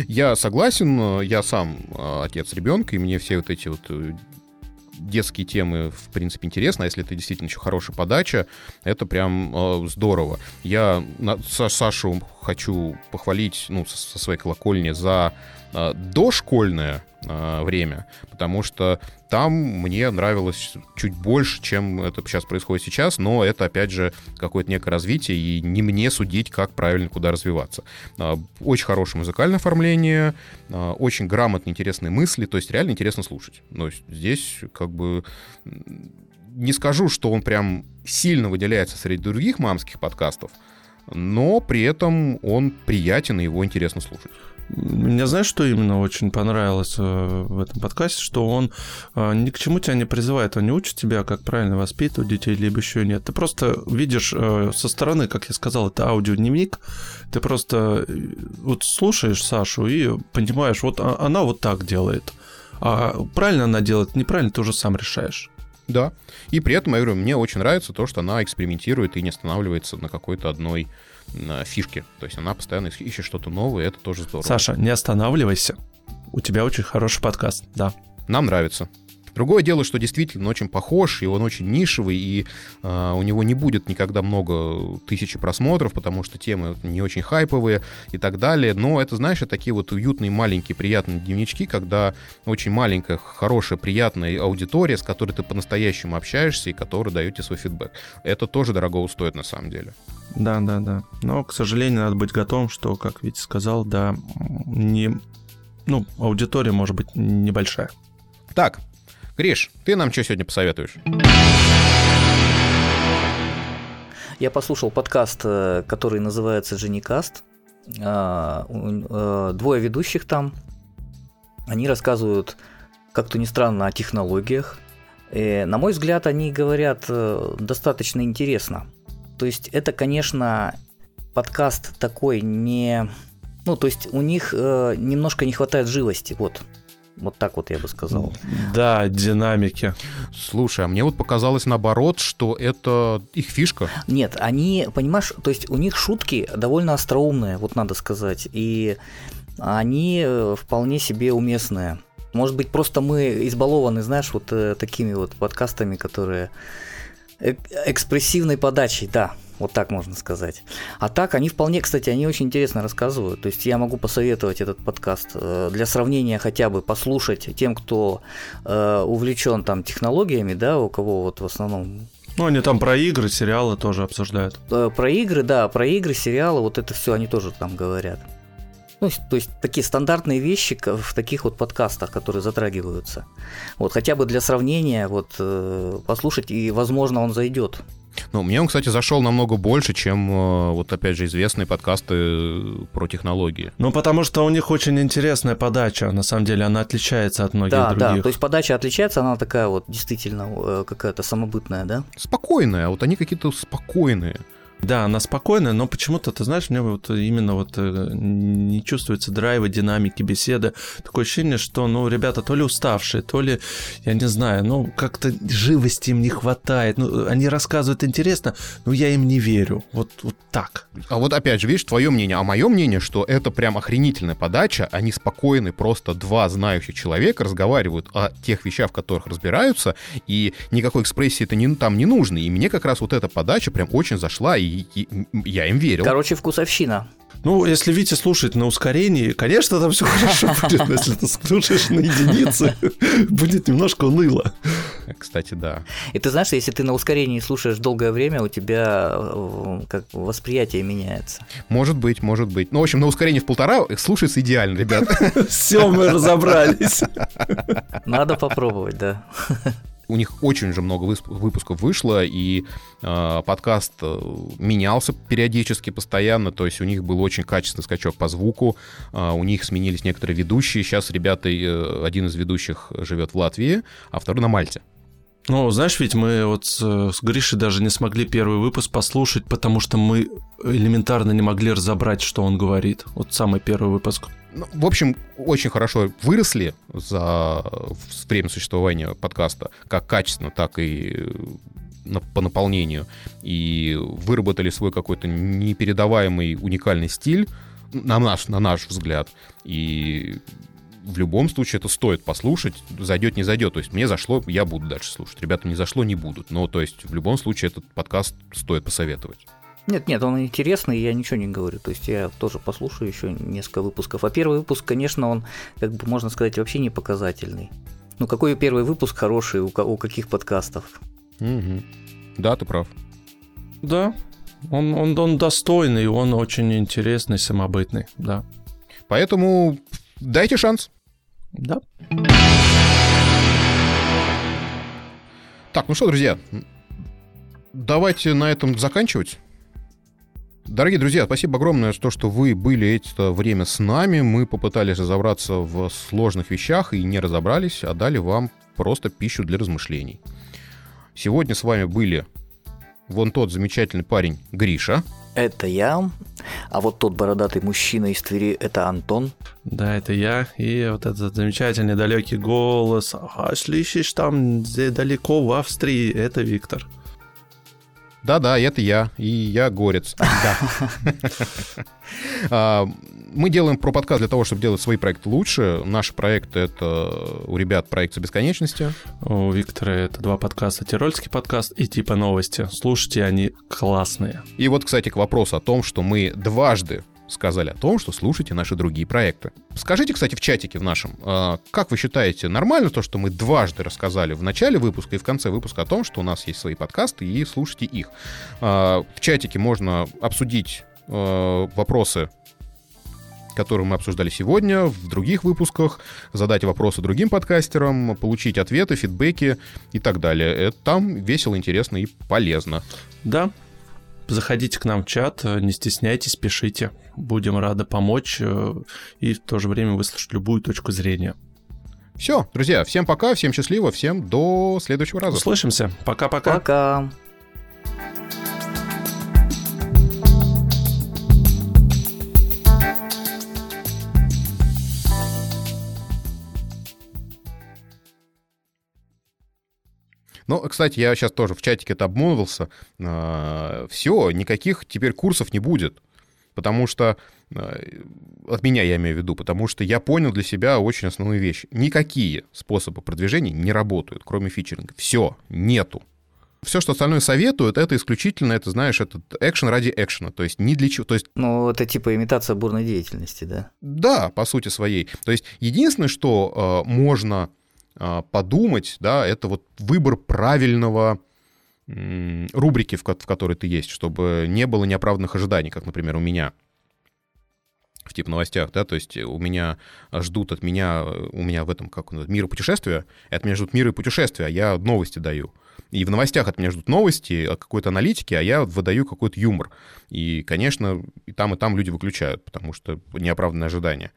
Я согласен, э, я сам отец ребенка, и мне все вот эти вот детские темы, в принципе, интересны, а если это действительно еще хорошая подача, это прям э, здорово. Я на- Са- Сашу хочу похвалить, ну, со, со своей колокольни за э, дошкольное э, время, потому что там мне нравилось чуть больше, чем это сейчас происходит сейчас, но это, опять же, какое-то некое развитие, и не мне судить, как правильно куда развиваться. А, Очень хорошее музыкальное оформление, а, очень грамотные, интересные мысли, то есть реально интересно слушать. Есть здесь как бы не скажу, что он прям сильно выделяется среди других мамских подкастов, но при этом он приятен и его интересно слушать. Мне знаешь, что именно очень понравилось э, в этом подкасте, что он э, ни к чему тебя не призывает, он не учит тебя, как правильно воспитывать детей, либо еще нет. Ты просто видишь э, со стороны, как я сказал, это аудиодневник, ты просто вот слушаешь Сашу и понимаешь, вот а, она вот так делает. А правильно она делает, неправильно, ты уже сам решаешь. Да. И при этом, я говорю, мне очень нравится то, что она экспериментирует и не останавливается на какой-то одной фишке. То есть она постоянно ищет что-то новое, и это тоже здорово. Саша, не останавливайся. У тебя очень хороший подкаст, да. Нам нравится. Другое дело, что действительно он очень похож, и он очень нишевый, и э, у него не будет никогда много тысячи просмотров, потому что темы не очень хайповые и так далее. Но это, знаешь, такие вот уютные, маленькие, приятные дневнички, когда очень маленькая, хорошая, приятная аудитория, с которой ты по-настоящему общаешься и которая дает тебе свой фидбэк. Это тоже дорого стоит на самом деле. Да, да, да. Но, к сожалению, надо быть готовым, что, как Витя сказал, да, не... Ну, аудитория может быть небольшая. Так, Гриш, ты нам что сегодня посоветуешь? Я послушал подкаст, э, который называется Женикаст. А, э, двое ведущих там. Они рассказывают, как-то не странно, о технологиях. И, на мой взгляд, они говорят э, достаточно интересно. То есть это, конечно, подкаст такой не... Ну, то есть у них немножко не хватает живости, вот. Вот так вот я бы сказал. Да, динамики. Слушай, а мне вот показалось наоборот, что это их фишка. Нет, они, понимаешь, то есть у них шутки довольно остроумные, вот надо сказать, и они э, вполне себе уместные. Может быть, просто мы избалованы, знаешь, вот э, такими вот подкастами, которые э, экспрессивной подачей, да, вот так можно сказать. А так, они вполне, кстати, они очень интересно рассказывают. То есть я могу посоветовать этот подкаст э, для сравнения хотя бы послушать тем, кто э, увлечен там технологиями, да, у кого вот в основном ну, они там про игры, сериалы тоже обсуждают. Э, про игры, да, про игры, сериалы, вот это все они тоже там говорят. Ну, то есть такие стандартные вещи в таких вот подкастах, которые затрагиваются. Вот хотя бы для сравнения, вот послушать, и возможно он зайдет. Ну, мне он, кстати, зашел намного больше, чем, э, вот опять же, известные подкасты э, про технологии. Ну, потому что у них очень интересная подача, на самом деле, она отличается от многих да, других. Да, то есть подача отличается, она такая вот действительно э, какая-то самобытная, да? Спокойная, вот они какие-то спокойные. Да, она спокойная, но почему-то, ты знаешь, мне вот именно вот э, не чувствуется драйва, динамики беседы. Такое ощущение, что, ну, ребята то ли уставшие, то ли, я не знаю, ну, как-то живости им не хватает. Ну, они рассказывают интересно, но я им не верю. Вот, вот так. А вот опять же, видишь, твое мнение. А мое мнение, что это прям охренительная подача. Они спокойны, просто два знающих человека разговаривают о тех вещах, в которых разбираются, и никакой экспрессии это не, там не нужно. И мне как раз вот эта подача прям очень зашла, и и, я им верил. Короче, вкусовщина. Ну, если Витя слушает на ускорении, конечно, там все хорошо [LAUGHS] будет, но если ты слушаешь на единице, [LAUGHS] будет немножко уныло. Кстати, да. И ты знаешь, если ты на ускорении слушаешь долгое время, у тебя э, как восприятие меняется. Может быть, может быть. Ну, в общем, на ускорении в полтора слушается идеально, ребят. [LAUGHS] Все, мы разобрались. Надо попробовать, да у них очень же много выпусков вышло, и э, подкаст менялся периодически, постоянно, то есть у них был очень качественный скачок по звуку, э, у них сменились некоторые ведущие, сейчас ребята, э, один из ведущих живет в Латвии, а второй на Мальте. Ну, знаешь, ведь мы вот с Гришей даже не смогли первый выпуск послушать, потому что мы элементарно не могли разобрать, что он говорит. Вот самый первый выпуск. Ну, в общем, очень хорошо выросли за время существования подкаста, как качественно, так и по наполнению, и выработали свой какой-то непередаваемый уникальный стиль, на наш, на наш взгляд. И в любом случае это стоит послушать, зайдет, не зайдет. То есть мне зашло, я буду дальше слушать. Ребята не зашло, не будут. Но то есть в любом случае этот подкаст стоит посоветовать. Нет, нет, он интересный, я ничего не говорю. То есть я тоже послушаю еще несколько выпусков. А первый выпуск, конечно, он, как бы можно сказать, вообще не показательный. Ну, какой первый выпуск хороший у, у каких подкастов? Угу. Да, ты прав. Да, он, он, он достойный, он очень интересный, самобытный, да. Поэтому дайте шанс. Да. Так, ну что, друзья, давайте на этом заканчивать. Дорогие друзья, спасибо огромное за то, что вы были это время с нами. Мы попытались разобраться в сложных вещах и не разобрались, а дали вам просто пищу для размышлений. Сегодня с вами были вон тот замечательный парень Гриша. Это я. А вот тот бородатый мужчина из Твери – это Антон. Да, это я. И вот этот замечательный далекий голос. А слышишь, там далеко в Австрии, это Виктор. Да-да, это я, и я горец. [LAUGHS] А, мы делаем про подкаст для того, чтобы делать свои проекты лучше. Наши проекты — это у ребят проект «За бесконечности». У Виктора это два подкаста, Тирольский подкаст и типа новости. Слушайте, они классные. И вот, кстати, к вопросу о том, что мы дважды сказали о том, что слушайте наши другие проекты. Скажите, кстати, в чатике в нашем, а, как вы считаете, нормально то, что мы дважды рассказали в начале выпуска и в конце выпуска о том, что у нас есть свои подкасты и слушайте их? А, в чатике можно обсудить а, вопросы которые мы обсуждали сегодня, в других выпусках, задать вопросы другим подкастерам, получить ответы, фидбэки и так далее. Это там весело, интересно и полезно. Да, Заходите к нам в чат, не стесняйтесь, пишите. Будем рады помочь э, и в то же время выслушать любую точку зрения. Все, друзья, всем пока, всем счастливо, всем до следующего раза. Услышимся. Пока-пока. Пока. -пока. Пока. Ну, кстати, я сейчас тоже в чатике это обмолвился. А, Все, никаких теперь курсов не будет. Потому что а, от меня я имею в виду, потому что я понял для себя очень основную вещь. Никакие способы продвижения не работают, кроме фичеринга. Все, нету. Все, что остальное советуют, это исключительно, это, знаешь, этот экшен ради экшена, то есть ни для чего. То есть... Ну, это типа имитация бурной деятельности, да? Да, по сути своей. То есть единственное, что э, можно а, подумать, да, это вот выбор правильного рубрики, в, в которой ты есть, чтобы не было неоправданных ожиданий, как, например, у меня в типа новостях, да, то есть у меня ждут от меня, у меня в этом, как мир и путешествия, и от меня ждут мир и путешествия, а я новости даю. И в новостях от меня ждут новости, какой-то аналитики, а я выдаю какой-то юмор. И, конечно, и там, и там люди выключают, потому что неоправданные ожидания.